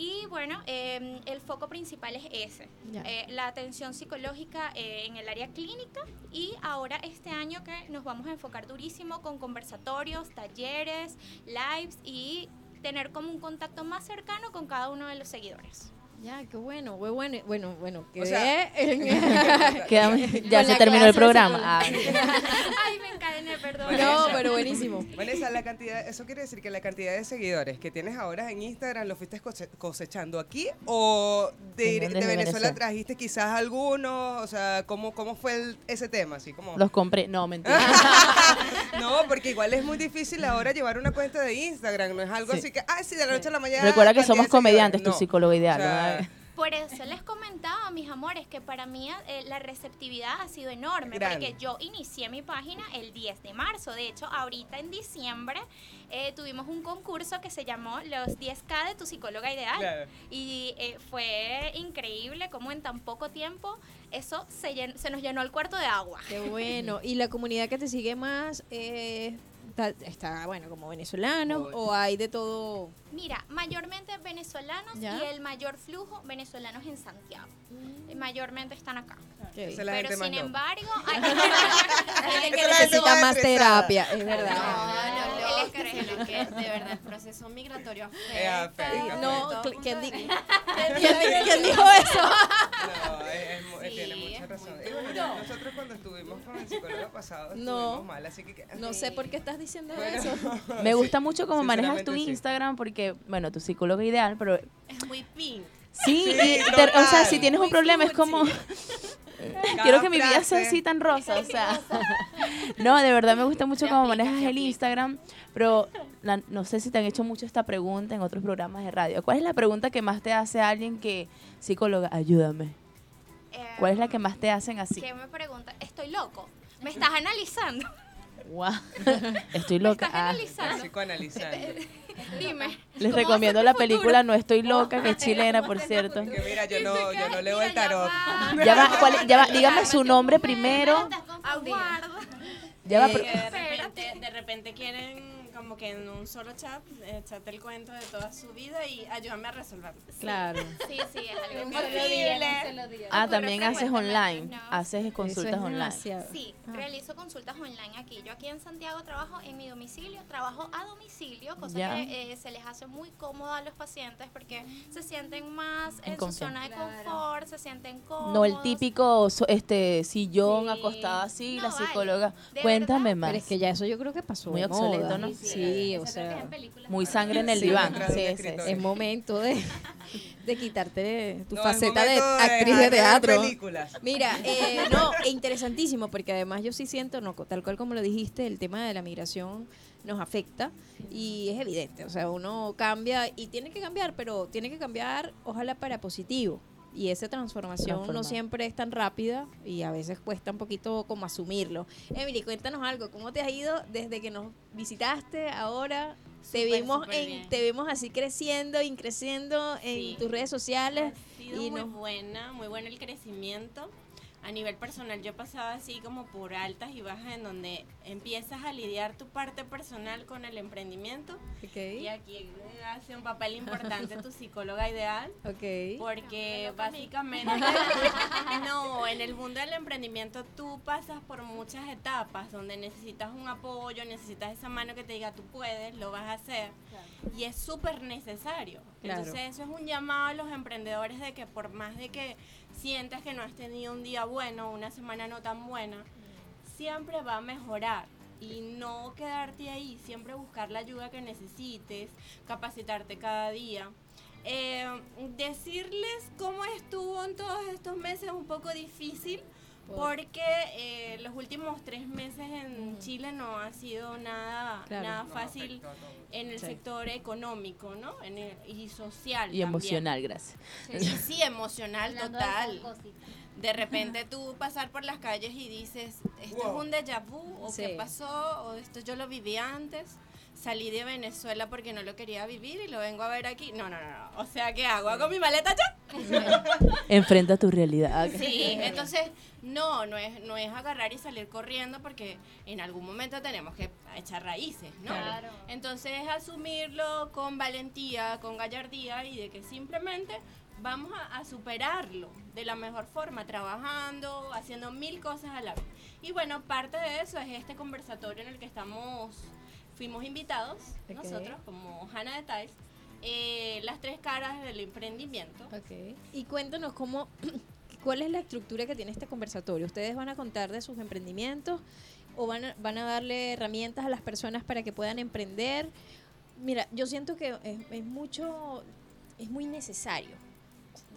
[SPEAKER 7] Y bueno, em, el foco principal es ese, eh, la atención psicológica eh, en el área clínica. Y ahora este año que nos vamos a enfocar durísimo con conversatorios, talleres, lives y tener como un contacto más cercano con cada uno de los seguidores.
[SPEAKER 1] Ya, qué bueno, qué bueno, bueno, bueno,
[SPEAKER 3] O sea,
[SPEAKER 1] en-
[SPEAKER 4] Quedamos- ya se terminó el programa. Ah,
[SPEAKER 7] Ay, me encadené, perdón.
[SPEAKER 1] no, pero buenísimo.
[SPEAKER 3] Vanessa, la cantidad, eso quiere decir que la cantidad de seguidores que tienes ahora en Instagram lo fuiste cose- cosechando aquí o de, Venezuela,
[SPEAKER 4] Venezuela.
[SPEAKER 3] trajiste quizás algunos, o sea, ¿cómo, cómo fue el- ese tema? Así como
[SPEAKER 4] los compré. No, mentira.
[SPEAKER 3] No, porque igual es muy difícil ahora llevar una cuenta de Instagram, no es algo
[SPEAKER 4] Sí.
[SPEAKER 3] así que, ay, sí, de la noche a la mañana.
[SPEAKER 4] Recuerda que somos
[SPEAKER 3] de seguidores".
[SPEAKER 4] comediantes, tu
[SPEAKER 3] No.
[SPEAKER 4] psicólogo ideal.
[SPEAKER 3] O sea,
[SPEAKER 4] ¿no?
[SPEAKER 7] Por eso les comentaba, mis amores, que para mí eh, la receptividad ha sido enorme,
[SPEAKER 3] Grande.
[SPEAKER 7] porque yo inicié mi página el 10 de marzo. De hecho, ahorita en diciembre eh, tuvimos un concurso que se llamó Los 10K de tu psicóloga ideal.
[SPEAKER 3] Claro.
[SPEAKER 7] Y eh, fue increíble cómo en tan poco tiempo eso se, llen- se nos llenó el cuarto de agua.
[SPEAKER 1] Qué bueno. ¿Y la comunidad que te sigue más eh, está, está, bueno, como venezolanos o hay de todo?
[SPEAKER 7] Mira, mayormente venezolanos
[SPEAKER 1] ¿Ya?
[SPEAKER 7] y el mayor flujo venezolanos en Santiago.
[SPEAKER 1] Mm.
[SPEAKER 7] Mayormente están acá. Pero
[SPEAKER 3] gente
[SPEAKER 7] sin embargo, hay
[SPEAKER 1] Hay gente que necesita
[SPEAKER 3] más
[SPEAKER 1] terapia, es verdad.
[SPEAKER 8] No, no, loca, sino que de verdad el proceso migratorio afecta.
[SPEAKER 3] afecta,
[SPEAKER 1] No, ¿quién,
[SPEAKER 8] de
[SPEAKER 1] di-
[SPEAKER 8] vista.
[SPEAKER 1] ¿quién di- quién dijo eso?
[SPEAKER 3] No, es- es mu-
[SPEAKER 8] Sí,
[SPEAKER 3] tiene mucha razón.
[SPEAKER 8] muy
[SPEAKER 3] Y bueno, nosotros cuando estuvimos con el psicólogo pasado
[SPEAKER 1] No.
[SPEAKER 3] estuvimos mal, así que...
[SPEAKER 1] No sé por qué estás diciendo
[SPEAKER 3] Bueno,
[SPEAKER 1] eso.
[SPEAKER 4] Me
[SPEAKER 3] sí,
[SPEAKER 4] gusta mucho cómo manejas tu. Instagram porque, bueno, tu psicólogo ideal, pero
[SPEAKER 8] Es muy pink.
[SPEAKER 4] sí,
[SPEAKER 3] Sí,
[SPEAKER 4] y te- o sea, si tienes un problema es como...
[SPEAKER 3] Cada
[SPEAKER 4] Quiero que mi vida sea así tan rosa, o sea. no, de verdad me gusta mucho cómo manejas el. Instagram, pero la- no sé si te han hecho mucho esta pregunta en otros programas de radio. ¿Cuál es la pregunta que más te hace alguien que, psicóloga, ayúdame?
[SPEAKER 7] Eh,
[SPEAKER 4] ¿Cuál es la que más te hacen así?
[SPEAKER 7] ¿Qué me pregunta? Estoy loco. Me estás analizando.
[SPEAKER 4] Guau. Estoy
[SPEAKER 7] Me
[SPEAKER 4] loca.
[SPEAKER 7] estás
[SPEAKER 4] Ah,
[SPEAKER 7] analizando.
[SPEAKER 3] Psicoanalizando.
[SPEAKER 7] Dime.
[SPEAKER 4] les
[SPEAKER 7] ¿cómo
[SPEAKER 4] recomiendo la película
[SPEAKER 7] futuro?
[SPEAKER 4] No estoy loca, que es chilena, por cierto.
[SPEAKER 3] Que mira, yo no, yo no leo el tarot.
[SPEAKER 7] ya va.
[SPEAKER 4] ¿cuál- ya va, dígame su nombre primero. Ya va,
[SPEAKER 8] Eh,
[SPEAKER 4] pero-
[SPEAKER 8] de repente quieren como que en un solo chat echarte el cuento de toda su vida y ayúdame a resolverlo.
[SPEAKER 1] Claro.
[SPEAKER 7] Sí, sí, es algo
[SPEAKER 8] Un
[SPEAKER 7] posible.
[SPEAKER 4] Ah, también haces online.
[SPEAKER 7] ¿no?
[SPEAKER 4] Haces consultas
[SPEAKER 1] es
[SPEAKER 4] online.
[SPEAKER 1] demasiado.
[SPEAKER 7] Sí, realizo consultas online aquí. Yo aquí en Santiago trabajo en mi domicilio, trabajo a domicilio, cosa
[SPEAKER 4] Ya.
[SPEAKER 7] que eh, se les hace muy cómodo a los pacientes porque se sienten más
[SPEAKER 4] En
[SPEAKER 7] en, su
[SPEAKER 4] confianza.
[SPEAKER 7] zona de confort, se sienten cómodos.
[SPEAKER 4] No el típico este sillón
[SPEAKER 7] Sí.
[SPEAKER 4] acostado así,
[SPEAKER 7] No,
[SPEAKER 4] la
[SPEAKER 7] vale.
[SPEAKER 4] psicóloga.
[SPEAKER 7] De
[SPEAKER 4] Cuéntame
[SPEAKER 7] verdad.
[SPEAKER 4] más.
[SPEAKER 1] Pero es que ya eso yo creo que pasó.
[SPEAKER 4] Muy obsoleto,
[SPEAKER 1] moda.
[SPEAKER 4] ¿no?
[SPEAKER 1] Sí, o sea,
[SPEAKER 4] Muy sangre en el
[SPEAKER 3] Sí,
[SPEAKER 4] diván. Sí, sí, sí.
[SPEAKER 1] es momento de, de quitarte tu
[SPEAKER 3] No,
[SPEAKER 1] faceta de actriz de teatro.
[SPEAKER 3] películas.
[SPEAKER 1] Mira, eh, no, e interesantísimo, porque además yo sí siento, no, tal cual como lo dijiste, el tema de la migración nos afecta y es evidente, o sea, uno cambia y tiene que cambiar, pero tiene que cambiar, ojalá para positivo. Y esa transformación no siempre es tan rápida y a veces cuesta un poquito como asumirlo. Emily, cuéntanos algo, ¿cómo te has ido desde que nos visitaste ahora? Te vimos en,
[SPEAKER 8] bien.
[SPEAKER 1] te vimos así creciendo y creciendo en
[SPEAKER 8] Sí.
[SPEAKER 1] tus redes sociales.
[SPEAKER 8] Ha sido
[SPEAKER 1] y
[SPEAKER 8] muy buena, muy bueno el crecimiento. A nivel personal yo he pasado así como por altas y bajas en donde empiezas a lidiar tu parte personal con el emprendimiento. Y aquí hace un papel importante tu psicóloga ideal
[SPEAKER 1] Ok.
[SPEAKER 8] porque básicamente no, en el mundo del emprendimiento tú pasas por muchas etapas donde necesitas un apoyo, necesitas esa mano que te diga tú puedes, lo vas a hacer y es súper necesario.
[SPEAKER 1] Claro.
[SPEAKER 8] Entonces eso es un llamado a los emprendedores de que por más de que sientas que no has tenido un día bueno, una semana no tan buena, siempre va a mejorar. Y no quedarte ahí, siempre buscar la ayuda que necesites, capacitarte cada día. Eh, decirles cómo estuvo en todos estos meses es un poco difícil porque eh, los últimos tres meses en Chile no ha sido nada,
[SPEAKER 1] Claro.
[SPEAKER 8] nada fácil en el
[SPEAKER 1] Sí.
[SPEAKER 8] sector económico ¿no? En el- y social.
[SPEAKER 4] Y
[SPEAKER 8] también.
[SPEAKER 4] emocional, gracias.
[SPEAKER 8] Y sí, emocional total. De repente tú pasar por las calles y dices, esto
[SPEAKER 3] Wow.
[SPEAKER 8] es un déjà vu, o
[SPEAKER 1] Sí.
[SPEAKER 8] qué pasó, o esto yo lo viví antes. Salí de Venezuela porque no lo quería vivir y lo vengo a ver aquí. No, no, no. no. O sea, ¿qué hago? ¿Hago mi maleta ya?
[SPEAKER 4] Enfrenta tu realidad.
[SPEAKER 8] Sí, entonces no, no es, no es agarrar y salir corriendo porque en algún momento tenemos que echar raíces, ¿no?
[SPEAKER 1] Claro.
[SPEAKER 8] Entonces es asumirlo con valentía, con gallardía y de que simplemente vamos a, a superarlo de la mejor forma, trabajando, haciendo mil cosas a la vez. Y bueno, parte de eso es este conversatorio en el que estamos, fuimos invitados nosotros como Hanna de Tiles, eh, las tres caras del emprendimiento.
[SPEAKER 1] Ok. Y cuéntanos cómo, cuál es la estructura que tiene este conversatorio. ¿Ustedes van a contar de sus emprendimientos o van a, van a darle herramientas a las personas para que puedan emprender? Mira, yo siento que es, es mucho, es muy necesario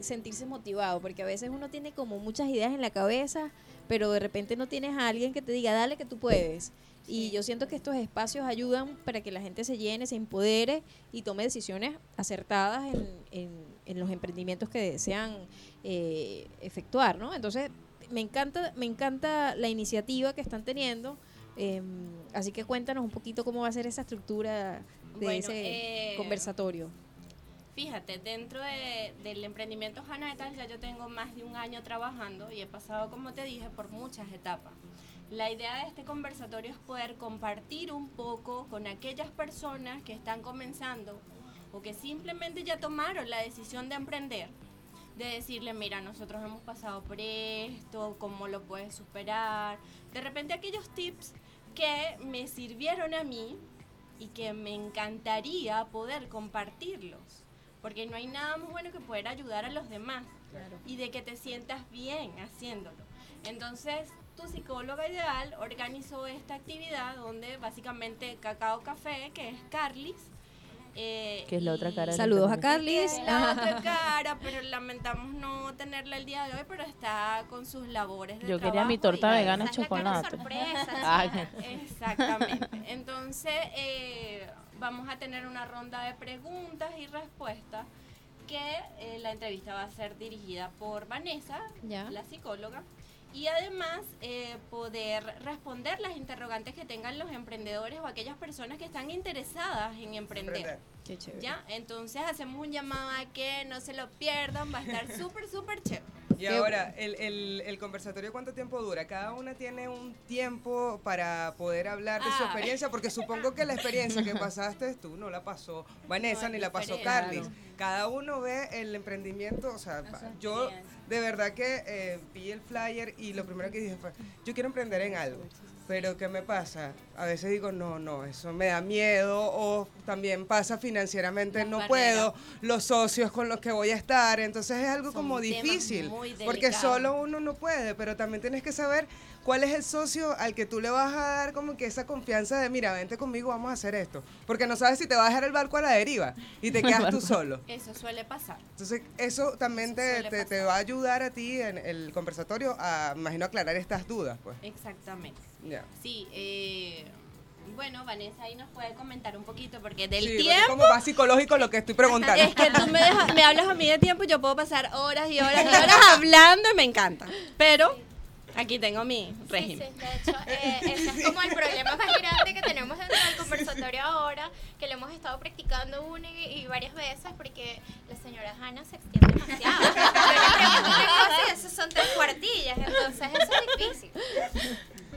[SPEAKER 1] sentirse motivado, porque a veces uno tiene como muchas ideas en la cabeza, pero de repente no tienes a alguien que te diga, dale que tú puedes. Y yo siento que estos espacios ayudan para que la gente se llene, se empodere y tome decisiones acertadas en, en- en los emprendimientos que desean eh, efectuar, ¿no? Entonces, me encanta, me encanta la iniciativa que están teniendo. em, así que cuéntanos un poquito cómo va a ser esa estructura de
[SPEAKER 8] Bueno,
[SPEAKER 1] ese
[SPEAKER 8] eh,
[SPEAKER 1] conversatorio.
[SPEAKER 8] Fíjate, dentro de- del emprendimiento Hanna de Tal ya yo tengo más de un año trabajando y he pasado, como te dije, por muchas etapas. La idea de este conversatorio es poder compartir un poco con aquellas personas que están comenzando o que simplemente ya tomaron la decisión de emprender, de decirle, mira, nosotros hemos pasado por esto, cómo lo puedes superar. De repente aquellos tips que me sirvieron a mí y que me encantaría poder compartirlos. Porque no hay nada más bueno que poder ayudar a los demás y de que te sientas bien haciéndolo. Entonces, tu psicóloga ideal organizó esta actividad donde básicamente Cacao Café, que es Carlis, eh,
[SPEAKER 4] Que es la otra cara
[SPEAKER 1] Saludos a. Carlis.
[SPEAKER 8] la otra cara, pero lamentamos no tenerla el día de hoy, pero está con sus labores de
[SPEAKER 4] Yo quería mi torta
[SPEAKER 8] y-
[SPEAKER 4] vegana chocolate.
[SPEAKER 7] sorpresa, sí.
[SPEAKER 8] Exactamente. Entonces, eh, vamos a tener una ronda de preguntas y respuestas que eh, la entrevista va a ser dirigida por Vanessa,
[SPEAKER 1] Ya.
[SPEAKER 8] la psicóloga, y además eh, poder responder las interrogantes que tengan los emprendedores o aquellas personas que están interesadas en emprender.
[SPEAKER 1] Qué chévere.
[SPEAKER 8] ¿Ya? Entonces hacemos un llamado a que no se lo pierdan, va a estar súper, súper chévere.
[SPEAKER 3] Y ahora, el, el, el conversatorio, ¿cuánto tiempo dura? Cada una tiene un tiempo para poder hablar de su
[SPEAKER 8] Ah.
[SPEAKER 3] experiencia, porque supongo que la experiencia que pasaste tú no la pasó Vanessa
[SPEAKER 8] No,
[SPEAKER 3] ni la pasó. Carlis. Cada uno ve el emprendimiento, o sea, yo de verdad que eh, vi el flyer y lo primero que dije fue, yo quiero emprender en algo. Pero ¿qué me pasa? A veces digo, no, no, eso me da miedo o también pasa financieramente,
[SPEAKER 8] Las
[SPEAKER 3] no
[SPEAKER 8] barreras.
[SPEAKER 3] puedo, los socios con los que voy a estar, entonces es algo
[SPEAKER 8] Son
[SPEAKER 3] como difícil, porque solo uno no puede, pero también tienes que saber cuál es el socio al que tú le vas a dar como que esa confianza de, mira, vente conmigo, vamos a hacer esto, porque no sabes si te va a dejar el barco a la deriva y te quedas tú solo.
[SPEAKER 8] Eso suele pasar.
[SPEAKER 3] Entonces, eso también
[SPEAKER 8] Eso
[SPEAKER 3] te, te- te va a ayudar a ti en el conversatorio a, imagino, aclarar estas dudas, pues.
[SPEAKER 8] Exactamente. Sí, eh, bueno, Vanessa ahí nos puede comentar un poquito porque del
[SPEAKER 3] Sí, porque es
[SPEAKER 8] tiempo...
[SPEAKER 3] como más psicológico lo que estoy preguntando.
[SPEAKER 8] Es que tú me, dejas- me hablas a mí de tiempo y yo puedo pasar horas y horas y horas hablando y me encanta. Pero aquí tengo mi
[SPEAKER 7] Sí,
[SPEAKER 8] régimen.
[SPEAKER 7] sí, de hecho, eh, ese es como el problema más grande que tenemos dentro del conversatorio ahora, que lo hemos estado practicando una y, y varias veces porque la señora Hanna se extiende demasiado. Yo le pregunto una cosa y eso son tres cuartillas, entonces eso es difícil.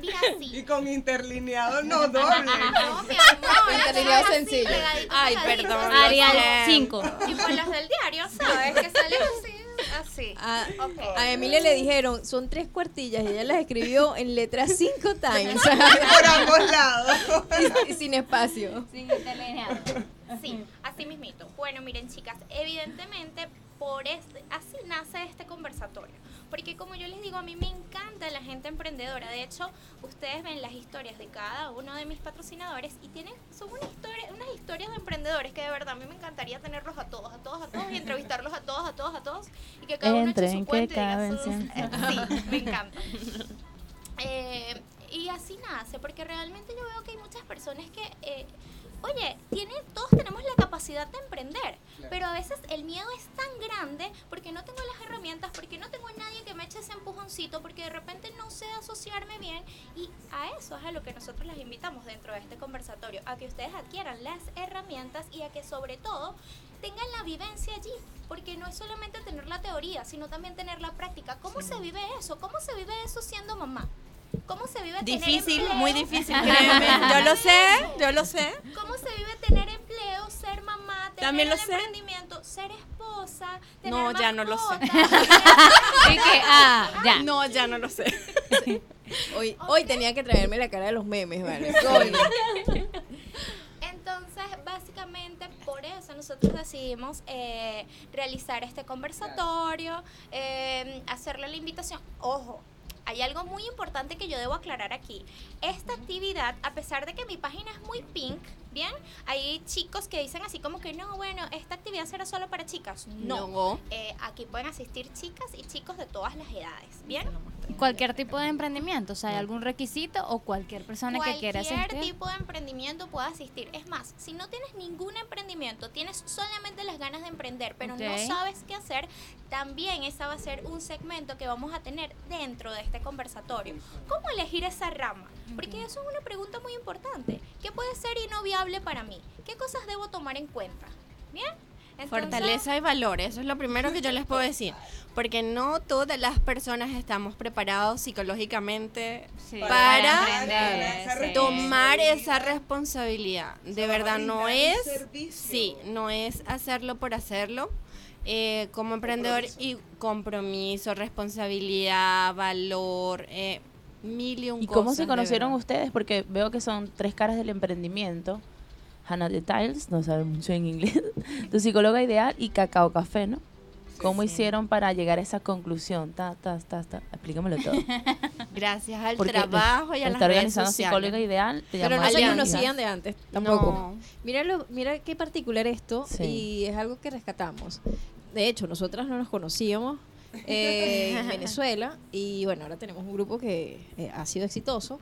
[SPEAKER 7] Mira,
[SPEAKER 3] Y con interlineado no doble.
[SPEAKER 7] No, mi amor.
[SPEAKER 1] Interlineado sencillo.
[SPEAKER 7] pegadito,
[SPEAKER 8] Ay,
[SPEAKER 7] pegadito.
[SPEAKER 8] perdón.
[SPEAKER 2] Arial
[SPEAKER 8] siento.
[SPEAKER 2] 5.
[SPEAKER 7] Y por las del diario, ¿sabes? Que salen así, así.
[SPEAKER 1] A,
[SPEAKER 7] Ok.
[SPEAKER 1] a Emilia le dijeron, son tres cuartillas y ella las escribió en letras cinco times
[SPEAKER 3] Por ambos lados.
[SPEAKER 1] y, y sin espacio.
[SPEAKER 2] Sin interlineado.
[SPEAKER 7] Sí, así mismito. Bueno, miren chicas, evidentemente por este, así nace este conversatorio. Porque como yo les digo, a mí me encanta la gente emprendedora. De hecho, ustedes ven las historias de cada uno de mis patrocinadores y tienen, son una historia, unas historias de emprendedores que de verdad a mí me encantaría tenerlos a todos, a todos, a todos y entrevistarlos a todos, a todos, a todos. Y que cada uno eche su
[SPEAKER 4] que
[SPEAKER 7] cuento y diga sus-. Sí, me encanta. Eh, y así nace, porque realmente yo veo que hay muchas personas que, eh, oye, todos tenemos la capacidad de emprender, pero a veces el miedo es tan grande porque no tengo las herramientas, porque no tengo nadie que me eche ese empujoncito, porque de repente no sé asociarme bien y a eso es a lo que nosotros las invitamos dentro de este conversatorio, a que ustedes adquieran las herramientas y a que sobre todo tengan la vivencia allí, porque no es solamente tener la teoría, sino también tener la práctica. ¿Cómo se vive eso? ¿Cómo se vive eso siendo mamá? ¿Cómo se vive tener
[SPEAKER 8] Difícil,
[SPEAKER 7] empleo?
[SPEAKER 8] muy difícil, créeme. Yo lo sé, yo lo sé.
[SPEAKER 7] ¿Cómo se vive tener empleo, ser mamá, tener
[SPEAKER 8] También lo
[SPEAKER 7] el
[SPEAKER 8] sé.
[SPEAKER 7] emprendimiento, ser esposa, tener
[SPEAKER 8] No, ya no lo sé.
[SPEAKER 2] Y que, ah, ya.
[SPEAKER 8] No, ya no lo sé.
[SPEAKER 1] Hoy, hoy tenía que traerme la cara de los memes, ¿vale? Coño.
[SPEAKER 7] Entonces, básicamente por eso nosotros decidimos eh, realizar este conversatorio, eh, hacerle la invitación. Ojo, hay algo muy importante que yo debo aclarar aquí. Esta actividad, a pesar de que mi página es muy pink, ¿bien? Hay chicos que dicen así como que no, bueno, esta actividad será solo para chicas. No.
[SPEAKER 8] No.
[SPEAKER 7] Eh, aquí pueden asistir chicas y chicos de todas las edades, ¿bien?
[SPEAKER 2] Cualquier tipo de emprendimiento, o sea, ¿hay algún requisito o cualquier persona que quiera
[SPEAKER 7] Cualquier
[SPEAKER 2] asistir?
[SPEAKER 7] tipo de emprendimiento puede asistir. Es más, si no tienes ningún emprendimiento, tienes solamente las ganas de emprender, pero no
[SPEAKER 2] Ok.
[SPEAKER 7] sabes qué hacer, también esa va a ser un segmento que vamos a tener dentro de este conversatorio. ¿Cómo elegir esa rama? Porque eso es una pregunta muy importante. ¿Qué puede ser y no viable para mí? ¿Qué cosas debo tomar en cuenta? ¿Bien? Entonces-
[SPEAKER 8] Fortaleza y valores, eso es lo primero que yo les puedo decir. Porque no todas las personas estamos preparados psicológicamente
[SPEAKER 2] Sí,
[SPEAKER 8] para
[SPEAKER 2] sí.
[SPEAKER 8] tomar esa responsabilidad. De verdad, no es, sí, no es hacerlo por hacerlo. Eh, como emprendedor y compromiso, responsabilidad, valor, eh, mil y un
[SPEAKER 4] ¿Y cómo se
[SPEAKER 8] de
[SPEAKER 4] conocieron ustedes? Porque veo que son tres caras del emprendimiento. Hannah Details, no sabe mucho en inglés. Tu psicóloga ideal y Cacao Café, ¿no? ¿Cómo hicieron para llegar a esa conclusión? Ta, ta, ta, ta. Explícamelo todo.
[SPEAKER 8] Gracias al
[SPEAKER 4] Porque
[SPEAKER 8] trabajo y a las
[SPEAKER 4] está
[SPEAKER 8] redes
[SPEAKER 4] organizando
[SPEAKER 8] sociales.
[SPEAKER 4] psicóloga ideal. te
[SPEAKER 1] Pero no se conocían de antes, tampoco.
[SPEAKER 8] No.
[SPEAKER 1] Mira, lo- mira qué particular esto
[SPEAKER 4] Sí.
[SPEAKER 1] y es algo que rescatamos. De hecho, nosotras no nos conocíamos eh, en Venezuela y bueno, ahora tenemos un grupo que eh, ha sido exitoso.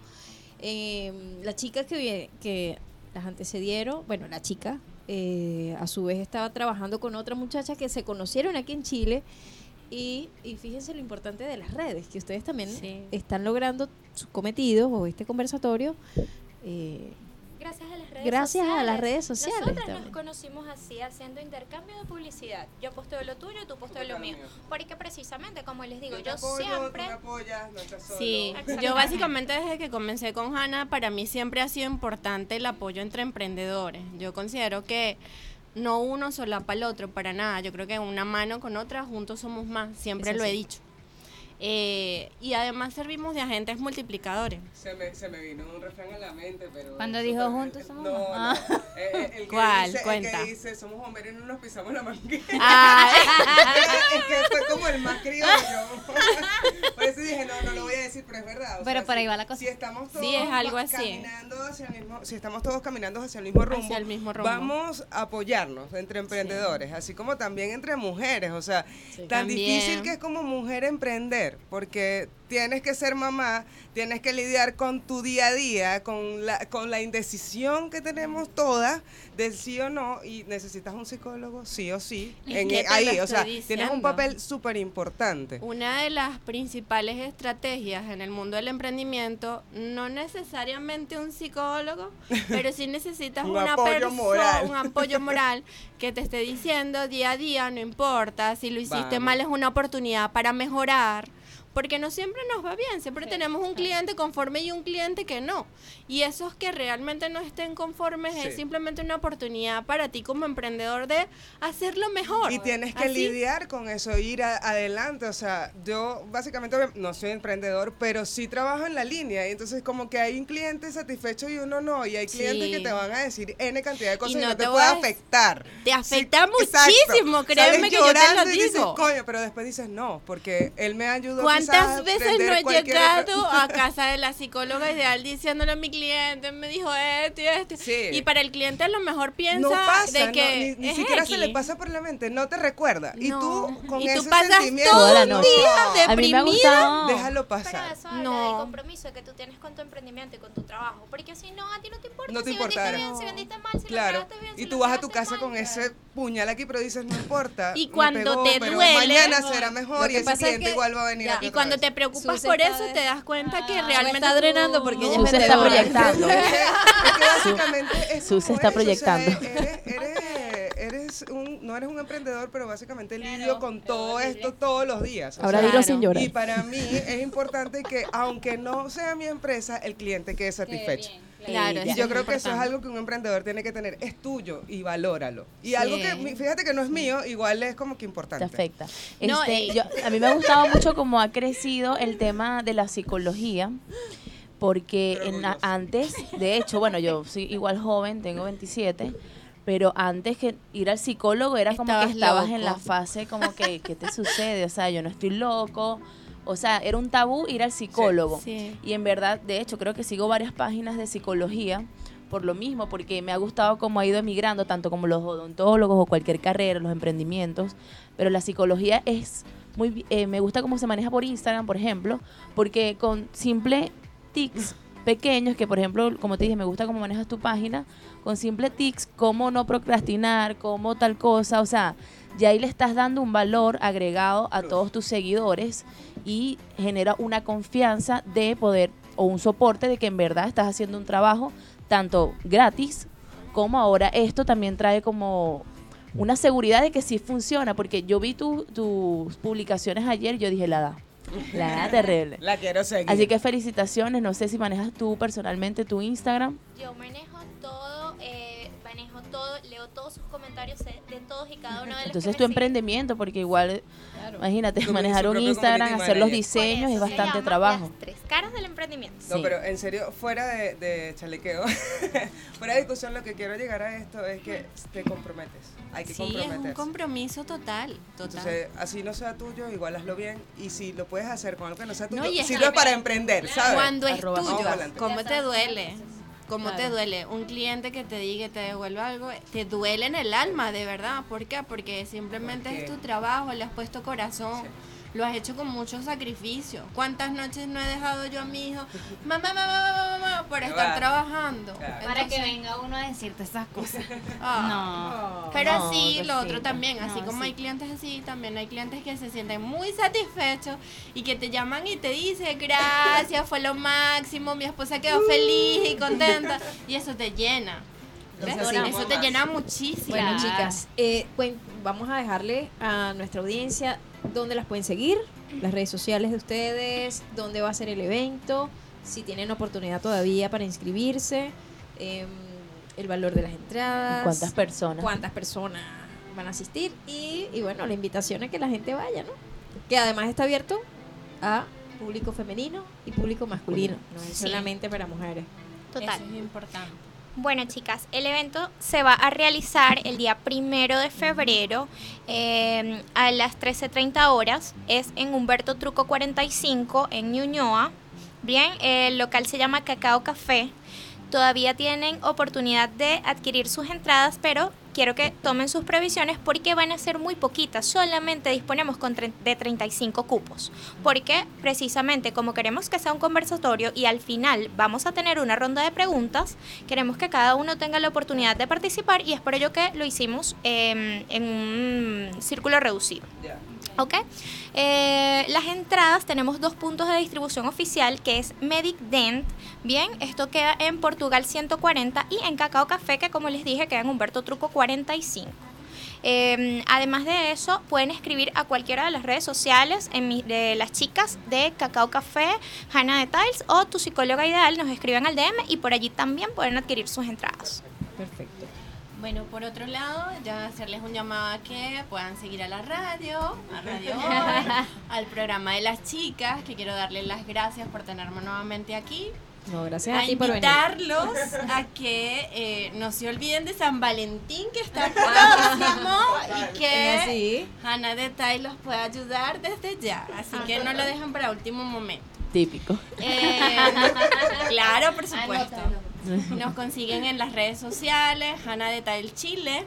[SPEAKER 1] Eh, la chica que, que las antecedieron, bueno, la chica eh, a su vez estaba trabajando con otra muchacha que se conocieron aquí en Chile. Y, y fíjense lo importante de las redes, que ustedes también
[SPEAKER 8] Sí.
[SPEAKER 1] están logrando sus cometidos o este conversatorio eh,
[SPEAKER 7] Gracias a las redes
[SPEAKER 1] Gracias a
[SPEAKER 7] sociales.
[SPEAKER 1] las redes sociales
[SPEAKER 7] Nosotras
[SPEAKER 1] también.
[SPEAKER 7] nos conocimos así, haciendo intercambio de publicidad. Yo posteo lo tuyo y tú posteas lo mío. Porque precisamente, como les digo, yo
[SPEAKER 3] apoyo,
[SPEAKER 7] siempre...
[SPEAKER 3] tú me apoyas, no estás solo.
[SPEAKER 8] Sí, yo básicamente desde que comencé con Hanna, para mí siempre ha sido importante el apoyo entre emprendedores. Yo considero que no uno solapa al otro, para nada. Yo creo que una mano con otra, juntos somos más, siempre lo he dicho. Eh, y además servimos de agentes multiplicadores.
[SPEAKER 3] Se me, se me vino un refrán a la mente, pero...
[SPEAKER 2] Cuando dijo juntos somos
[SPEAKER 3] no.
[SPEAKER 2] Ah.
[SPEAKER 3] Eh, eh, el que
[SPEAKER 8] ¿Cuál?
[SPEAKER 3] Dice,
[SPEAKER 8] Cuenta.
[SPEAKER 3] El que dice, somos bomberos y no nos pisamos la manguera.
[SPEAKER 8] Ay,
[SPEAKER 3] es que fue como el más criollo. Por eso dije, no, no lo voy a decir, pero es verdad. o
[SPEAKER 2] Pero
[SPEAKER 3] sea,
[SPEAKER 2] por ahí va la cosa.
[SPEAKER 3] Si estamos todos
[SPEAKER 8] Sí, es algo así.
[SPEAKER 3] caminando hacia el mismo, si estamos todos caminando hacia el mismo rumbo,
[SPEAKER 8] Hacia el mismo rumbo.
[SPEAKER 3] vamos a apoyarnos entre emprendedores, así como también entre mujeres. O sea, tan
[SPEAKER 8] También.
[SPEAKER 3] difícil que es como mujer emprender, porque tienes que ser mamá, tienes que lidiar con tu día a día, con la, con la indecisión que tenemos todas del sí o no, y necesitas un psicólogo sí o sí. En- ahí, o sea, tienes un papel súper importante.
[SPEAKER 8] Una de las principales estrategias en el mundo del emprendimiento, no necesariamente un psicólogo, pero sí necesitas
[SPEAKER 3] Un
[SPEAKER 8] una
[SPEAKER 3] apoyo
[SPEAKER 8] persona, un apoyo moral que te esté diciendo día a día, no importa, si lo hiciste
[SPEAKER 3] Vamos.
[SPEAKER 8] mal es una oportunidad para mejorar. Porque no siempre nos va bien, siempre tenemos un cliente conforme y un cliente que no. Y esos que realmente no estén conformes es
[SPEAKER 3] Sí.
[SPEAKER 8] simplemente una oportunidad para ti como emprendedor de hacerlo mejor.
[SPEAKER 3] Y tienes que
[SPEAKER 8] Así.
[SPEAKER 3] lidiar con eso, ir a- adelante. O sea, yo básicamente no soy emprendedor, pero sí trabajo en la línea. Y entonces como que hay un cliente satisfecho y uno no. Y hay clientes
[SPEAKER 8] Sí.
[SPEAKER 3] que te van a decir N cantidad de cosas y
[SPEAKER 8] no
[SPEAKER 3] no, te,
[SPEAKER 8] te
[SPEAKER 3] puede afectar.
[SPEAKER 8] Te afecta
[SPEAKER 3] exacto.
[SPEAKER 8] muchísimo, créeme
[SPEAKER 3] Sales
[SPEAKER 8] que yo te lo
[SPEAKER 3] y dices,
[SPEAKER 8] digo.
[SPEAKER 3] coño, pero después dices no, porque él me ayudó
[SPEAKER 8] ¿Cuántas
[SPEAKER 3] a
[SPEAKER 8] veces no he
[SPEAKER 3] cualquier
[SPEAKER 8] llegado a casa de la psicóloga ideal diciéndole a mi cliente, me dijo esto y esto?
[SPEAKER 3] Sí.
[SPEAKER 8] Y para el cliente a lo mejor piensa
[SPEAKER 3] no pasa,
[SPEAKER 8] de
[SPEAKER 3] no,
[SPEAKER 8] que
[SPEAKER 3] ni, ni
[SPEAKER 8] es
[SPEAKER 3] siquiera se le
[SPEAKER 8] X.
[SPEAKER 3] pasa por la mente, no te recuerda. Y
[SPEAKER 8] No.
[SPEAKER 3] tú con
[SPEAKER 8] Y tú
[SPEAKER 3] ese
[SPEAKER 8] pasas
[SPEAKER 3] sentimiento,
[SPEAKER 8] todo
[SPEAKER 3] no,
[SPEAKER 4] noche.
[SPEAKER 8] día
[SPEAKER 4] A
[SPEAKER 8] deprimida.
[SPEAKER 3] déjalo
[SPEAKER 7] Pero
[SPEAKER 3] pasar.
[SPEAKER 7] eso habla
[SPEAKER 8] No.
[SPEAKER 7] del compromiso que tú tienes con tu emprendimiento y con tu trabajo. Porque si no, a ti no te importa
[SPEAKER 3] No te
[SPEAKER 7] si vendiste
[SPEAKER 3] importara.
[SPEAKER 7] bien, si vendiste mal, si
[SPEAKER 3] Claro.
[SPEAKER 7] lo bien, si
[SPEAKER 3] Y
[SPEAKER 7] lo
[SPEAKER 3] tú vas a tu casa
[SPEAKER 7] mal.
[SPEAKER 3] con ese puñal aquí, pero dices, no importa.
[SPEAKER 8] Y cuando
[SPEAKER 3] pegó,
[SPEAKER 8] te
[SPEAKER 3] pero
[SPEAKER 8] duele-
[SPEAKER 3] mañana será mejor
[SPEAKER 1] Lo
[SPEAKER 3] y ese cliente igual va a venir
[SPEAKER 8] Y
[SPEAKER 3] otra
[SPEAKER 8] cuando te preocupas por eso, te das cuenta que
[SPEAKER 1] Ah,
[SPEAKER 8] realmente
[SPEAKER 1] me está drenando porque ella
[SPEAKER 4] se está proyectando.
[SPEAKER 3] Es que, básicamente es
[SPEAKER 4] está
[SPEAKER 3] eso, o sea,
[SPEAKER 4] proyectando.
[SPEAKER 3] eres, eres, eres un, no eres un emprendedor, pero básicamente lidio con todo esto todos los días.
[SPEAKER 1] Ahora
[SPEAKER 3] sea,
[SPEAKER 1] dilo sin llorar.
[SPEAKER 3] Y para mí es importante que, aunque no sea mi empresa, el cliente quede satisfecho.
[SPEAKER 8] Claro,
[SPEAKER 3] Y yo creo que eso es algo que un emprendedor tiene que tener. Es tuyo y valóralo. Y
[SPEAKER 8] Sí.
[SPEAKER 3] algo que, fíjate que no es mío, igual es como que
[SPEAKER 4] te
[SPEAKER 3] importante.
[SPEAKER 4] afecta.
[SPEAKER 8] No,
[SPEAKER 4] Este, yo- a mí me ha gustado mucho cómo ha crecido el tema de la psicología, porque en la- antes, de hecho, bueno, yo soy igual joven, tengo 27, pero antes que ir al psicólogo era como que
[SPEAKER 8] Estabas
[SPEAKER 4] en la fase como que, ¿qué te sucede? O sea, yo no estoy loco. O sea, era un tabú ir al psicólogo.
[SPEAKER 8] Sí.
[SPEAKER 4] Y en verdad, de hecho, creo que sigo varias páginas de psicología por lo mismo, porque me ha gustado cómo ha ido emigrando, tanto como los odontólogos o cualquier carrera, los emprendimientos. Pero la psicología es muy, eh, me gusta cómo se maneja por Instagram, por ejemplo, porque con simple tics pequeños, que por ejemplo, como te dije, me gusta cómo manejas tu página, con simple tics, cómo no procrastinar, cómo tal cosa, o sea, ya ahí le estás dando un valor agregado a todos tus seguidores y genera una confianza de poder o un soporte de que en verdad estás haciendo un trabajo tanto gratis como ahora esto también trae como una seguridad de que sí funciona, porque yo vi tu- tus publicaciones ayer y yo dije, la da, la terrible.
[SPEAKER 3] La quiero seguir.
[SPEAKER 4] Así que felicitaciones, no sé si manejas tú personalmente tu Instagram.
[SPEAKER 7] Yo manejo todo, leo todos sus comentarios de, todos y cada uno de los
[SPEAKER 4] Entonces
[SPEAKER 7] que
[SPEAKER 4] tu
[SPEAKER 7] me siguen.
[SPEAKER 4] emprendimiento, porque igual, imagínate,
[SPEAKER 3] Su-
[SPEAKER 4] manejar un Instagram, hacer los diseños es bastante trabajo.
[SPEAKER 7] Las tres caras del emprendimiento.
[SPEAKER 3] No,
[SPEAKER 4] Sí.
[SPEAKER 3] pero en serio, fuera de, de chalequeo, fuera de discusión, lo que quiero llegar a esto es que te comprometes. Hay que
[SPEAKER 8] Sí, es un
[SPEAKER 3] comprometerse.
[SPEAKER 8] compromiso total, total.
[SPEAKER 3] Entonces, así no sea tuyo, igual hazlo bien. Y si lo puedes hacer con algo que no sea tuyo,
[SPEAKER 8] No,
[SPEAKER 3] sirve para emprender, ¿sabes?
[SPEAKER 8] Cuando es
[SPEAKER 4] Arroba
[SPEAKER 8] tuyo. ¿cómo te duele?
[SPEAKER 1] Cómo es
[SPEAKER 8] ¿Cómo te duele? Un cliente que te diga y te devuelva algo, te duele en el alma, de verdad. ¿Por qué? Porque simplemente
[SPEAKER 3] Porque-
[SPEAKER 8] es tu trabajo, le has puesto corazón. Lo has hecho con mucho sacrificio. ¿Cuántas noches no he dejado yo a mi hijo, mamá, mamá, mamá, mamá, por estar trabajando?
[SPEAKER 3] Claro.
[SPEAKER 2] Para que venga uno a decirte esas cosas.
[SPEAKER 8] Ah.
[SPEAKER 2] No.
[SPEAKER 8] Pero
[SPEAKER 4] No,
[SPEAKER 8] sí, lo otro también, así
[SPEAKER 2] No,
[SPEAKER 8] como
[SPEAKER 2] sí.
[SPEAKER 8] hay clientes así, también hay clientes que se sienten muy satisfechos y que te llaman y te dicen, gracias, fue lo máximo, mi esposa quedó feliz y contenta. Y eso te llena.
[SPEAKER 1] así.
[SPEAKER 8] Eso te llena muchísimo.
[SPEAKER 1] Bueno, chicas, eh, vamos a dejarle a nuestra audiencia dónde las pueden seguir, las redes sociales de ustedes, dónde va a ser el evento, si tienen oportunidad todavía para inscribirse, em, el valor de las entradas,
[SPEAKER 4] ¿Cuántas personas?
[SPEAKER 1] cuántas personas van a asistir y, y bueno, la invitación es que la gente vaya, ¿no? Que además está abierto a público femenino y público masculino, no es
[SPEAKER 8] Sí.
[SPEAKER 1] solamente para mujeres.
[SPEAKER 7] Total.
[SPEAKER 8] Eso es importante.
[SPEAKER 7] Bueno, chicas, el evento se va a realizar el día primero de febrero eh, a las 13.30 horas. Es en Humberto Truco 45 en Ñuñoa. Bien, el local se llama Cacao Café. Todavía tienen oportunidad de adquirir sus entradas, pero quiero que tomen sus previsiones porque van a ser muy poquitas. Solamente disponemos con de 35 cupos. Porque precisamente como queremos que sea un conversatorio y al final vamos a tener una ronda de preguntas, queremos que cada uno tenga la oportunidad de participar y es por ello que lo hicimos em, en un círculo reducido. ¿Ok? Eh, las entradas tenemos dos puntos de distribución oficial que es Medic Dent. Bien, esto queda en Portugal 140 y en Cacao Café, que como les dije, queda en Humberto Truco 45. Eh, además de eso, pueden escribir a cualquiera de las redes sociales en de las chicas de Cacao Café, Hanna de Tiles o tu psicóloga ideal. Nos escriben al DM y por allí también pueden adquirir sus entradas.
[SPEAKER 1] Perfecto.
[SPEAKER 8] Bueno, por otro lado, ya hacerles un llamado a que puedan seguir a la radio, a Radio Hoy, al programa de las chicas, que quiero darles las gracias por tenerme nuevamente aquí.
[SPEAKER 1] No, gracias a,
[SPEAKER 8] a
[SPEAKER 1] ti por venir.
[SPEAKER 8] invitarlos a que eh, no se olviden de San Valentín que está próximo y que
[SPEAKER 1] así.
[SPEAKER 8] Hannah de Tai los puede ayudar desde ya, así que no lo dejen para último momento.
[SPEAKER 4] Típico.
[SPEAKER 8] Eh, claro, por supuesto. Nos consiguen en las redes sociales, Hannah de Tile Chile,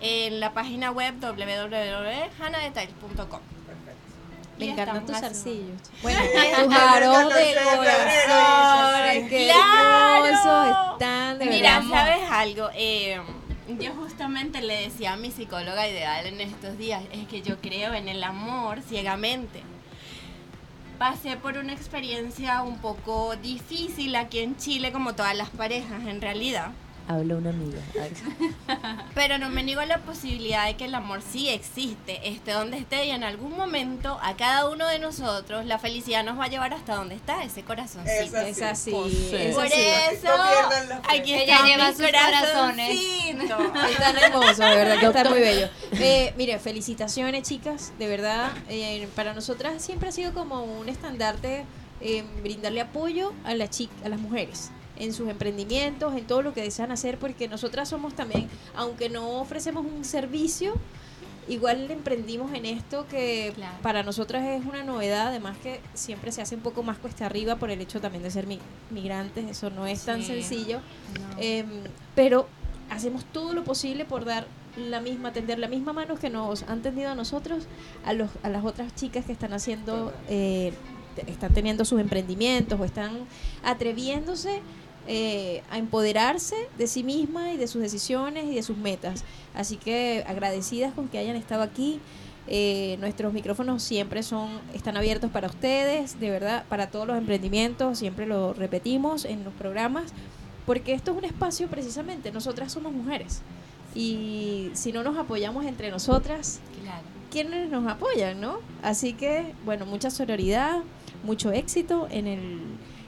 [SPEAKER 8] en la página web www.hanadetail.com.
[SPEAKER 1] Me encantan tus zarcillos. Bueno, tus aros de corazón. Qué
[SPEAKER 8] ¡Claro!
[SPEAKER 1] hermosos están, de
[SPEAKER 8] Mira,
[SPEAKER 1] verdad.
[SPEAKER 8] ¿sabes algo? Eh, yo justamente le decía a mi psicóloga ideal en estos días, es que yo creo en el amor ciegamente. Pasé por una experiencia un poco difícil aquí en Chile, como todas las parejas en realidad.
[SPEAKER 4] Habla una amiga.
[SPEAKER 8] Pero no me niego la posibilidad de que el amor sí existe, esté donde esté y en algún momento a cada uno de nosotros la felicidad nos va a llevar hasta donde está ese corazoncito.
[SPEAKER 1] Es así.
[SPEAKER 4] Sí.
[SPEAKER 1] es
[SPEAKER 8] Por
[SPEAKER 1] así.
[SPEAKER 8] eso,
[SPEAKER 3] No
[SPEAKER 8] aquí
[SPEAKER 2] Ella
[SPEAKER 8] está
[SPEAKER 2] lleva sus corazones.
[SPEAKER 1] Están hermosos, de verdad que está muy bello. Eh, mire, felicitaciones, chicas, de verdad. eh, para nosotras siempre ha sido como un estandarte eh, brindarle apoyo a, la a las mujeres en sus emprendimientos, en todo lo que desean hacer, porque nosotras somos también, aunque no ofrecemos un servicio, igual le emprendimos en esto que
[SPEAKER 2] Claro.
[SPEAKER 1] para nosotras es una novedad, además que siempre se hace un poco más cuesta arriba por el hecho también de ser mi- migrantes, eso no es tan sencillo. Em, pero hacemos todo lo posible por dar la misma, tender la misma mano que nos han tendido a nosotros, a, los, a las otras chicas que están haciendo, eh, están teniendo sus emprendimientos o están atreviéndose eh, a empoderarse de sí misma y de sus decisiones y de sus metas. Así que agradecidas con que hayan estado aquí. Eh, nuestros micrófonos siempre son están abiertos para ustedes, de verdad, para todos los emprendimientos, siempre lo repetimos en los programas, porque esto es un espacio precisamente, nosotras somos mujeres y si no nos apoyamos entre nosotras,
[SPEAKER 8] Claro.
[SPEAKER 1] ¿quiénes nos apoyan, no? Así que, bueno, mucha sororidad, mucho éxito en el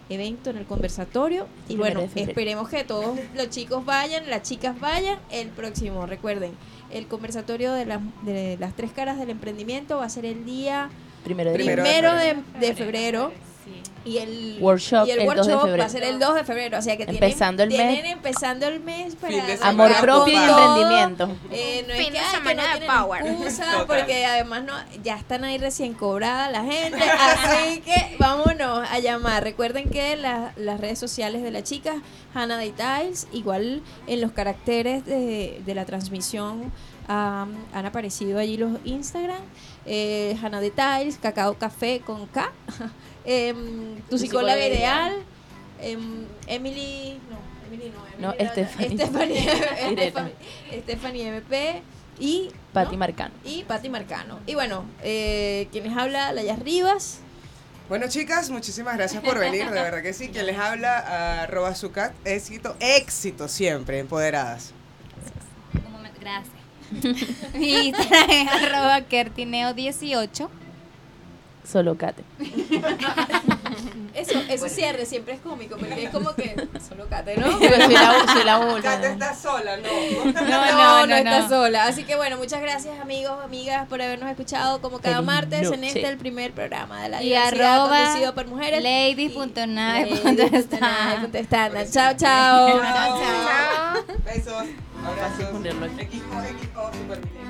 [SPEAKER 1] evento, en el conversatorio. Y bueno, esperemos que todos los chicos vayan, las chicas vayan el próximo. Recuerden, el conversatorio de, las de las tres caras del emprendimiento va a ser el día
[SPEAKER 4] Primero de
[SPEAKER 3] Primero de
[SPEAKER 1] febrero.
[SPEAKER 8] Sí.
[SPEAKER 1] Y el
[SPEAKER 4] Workshop
[SPEAKER 1] y el,
[SPEAKER 4] el 2 de
[SPEAKER 1] workshop va
[SPEAKER 4] febrero.
[SPEAKER 1] a ser el 2 de febrero. O sea que tienen-
[SPEAKER 4] Empezando el mes.
[SPEAKER 1] tienen empezando el mes para
[SPEAKER 4] Amor
[SPEAKER 3] semana.
[SPEAKER 4] propio y emprendimiento.
[SPEAKER 1] Eh, no es
[SPEAKER 7] Fin
[SPEAKER 1] que,
[SPEAKER 7] de
[SPEAKER 1] ay, que
[SPEAKER 7] semana
[SPEAKER 1] no
[SPEAKER 7] de power.
[SPEAKER 1] excusa, porque además no, ya están ahí recién cobrada la gente, así que vámonos a llamar. Recuerden que la- las redes sociales de la chica, Hannah Details, igual en los caracteres de, de la transmisión am, han aparecido allí los Instagram, eh, Hannah Details, Cacao Café con K, em, tu
[SPEAKER 4] Tu
[SPEAKER 1] psicóloga
[SPEAKER 4] psicóloga
[SPEAKER 1] ideal, em, Emily, no, Emily no, Emily
[SPEAKER 4] No. Stephanie.
[SPEAKER 1] MP y
[SPEAKER 4] Pati
[SPEAKER 1] ¿no?
[SPEAKER 4] Marcano.
[SPEAKER 1] y Pati Marcano. Y bueno, eh, quienes habla, Layas Rivas.
[SPEAKER 3] Bueno, chicas, muchísimas gracias por venir, de verdad que sí. Quien les habla, arroba sucat, éxito, éxito siempre, empoderadas.
[SPEAKER 2] Gracias. Mi Instagram es arroba kertineo18.
[SPEAKER 4] Solo Kate.
[SPEAKER 1] Eso, ese cierre siempre es cómico, porque es como que solo Cate, ¿no?
[SPEAKER 4] Yo soy la, soy la.
[SPEAKER 3] Kate está sola, no.
[SPEAKER 1] No, no, no, está sola. Así que bueno, muchas gracias amigos, amigas, por habernos escuchado como cada
[SPEAKER 4] Feliz
[SPEAKER 1] martes en este, el primer programa de la
[SPEAKER 2] Y
[SPEAKER 1] diversidad
[SPEAKER 2] arroba
[SPEAKER 1] conducido por mujeres.
[SPEAKER 2] ladies.nave.
[SPEAKER 1] Ladies.nave.estándar. Chao, chao.
[SPEAKER 3] Chao. Besos, abrazos. XO, super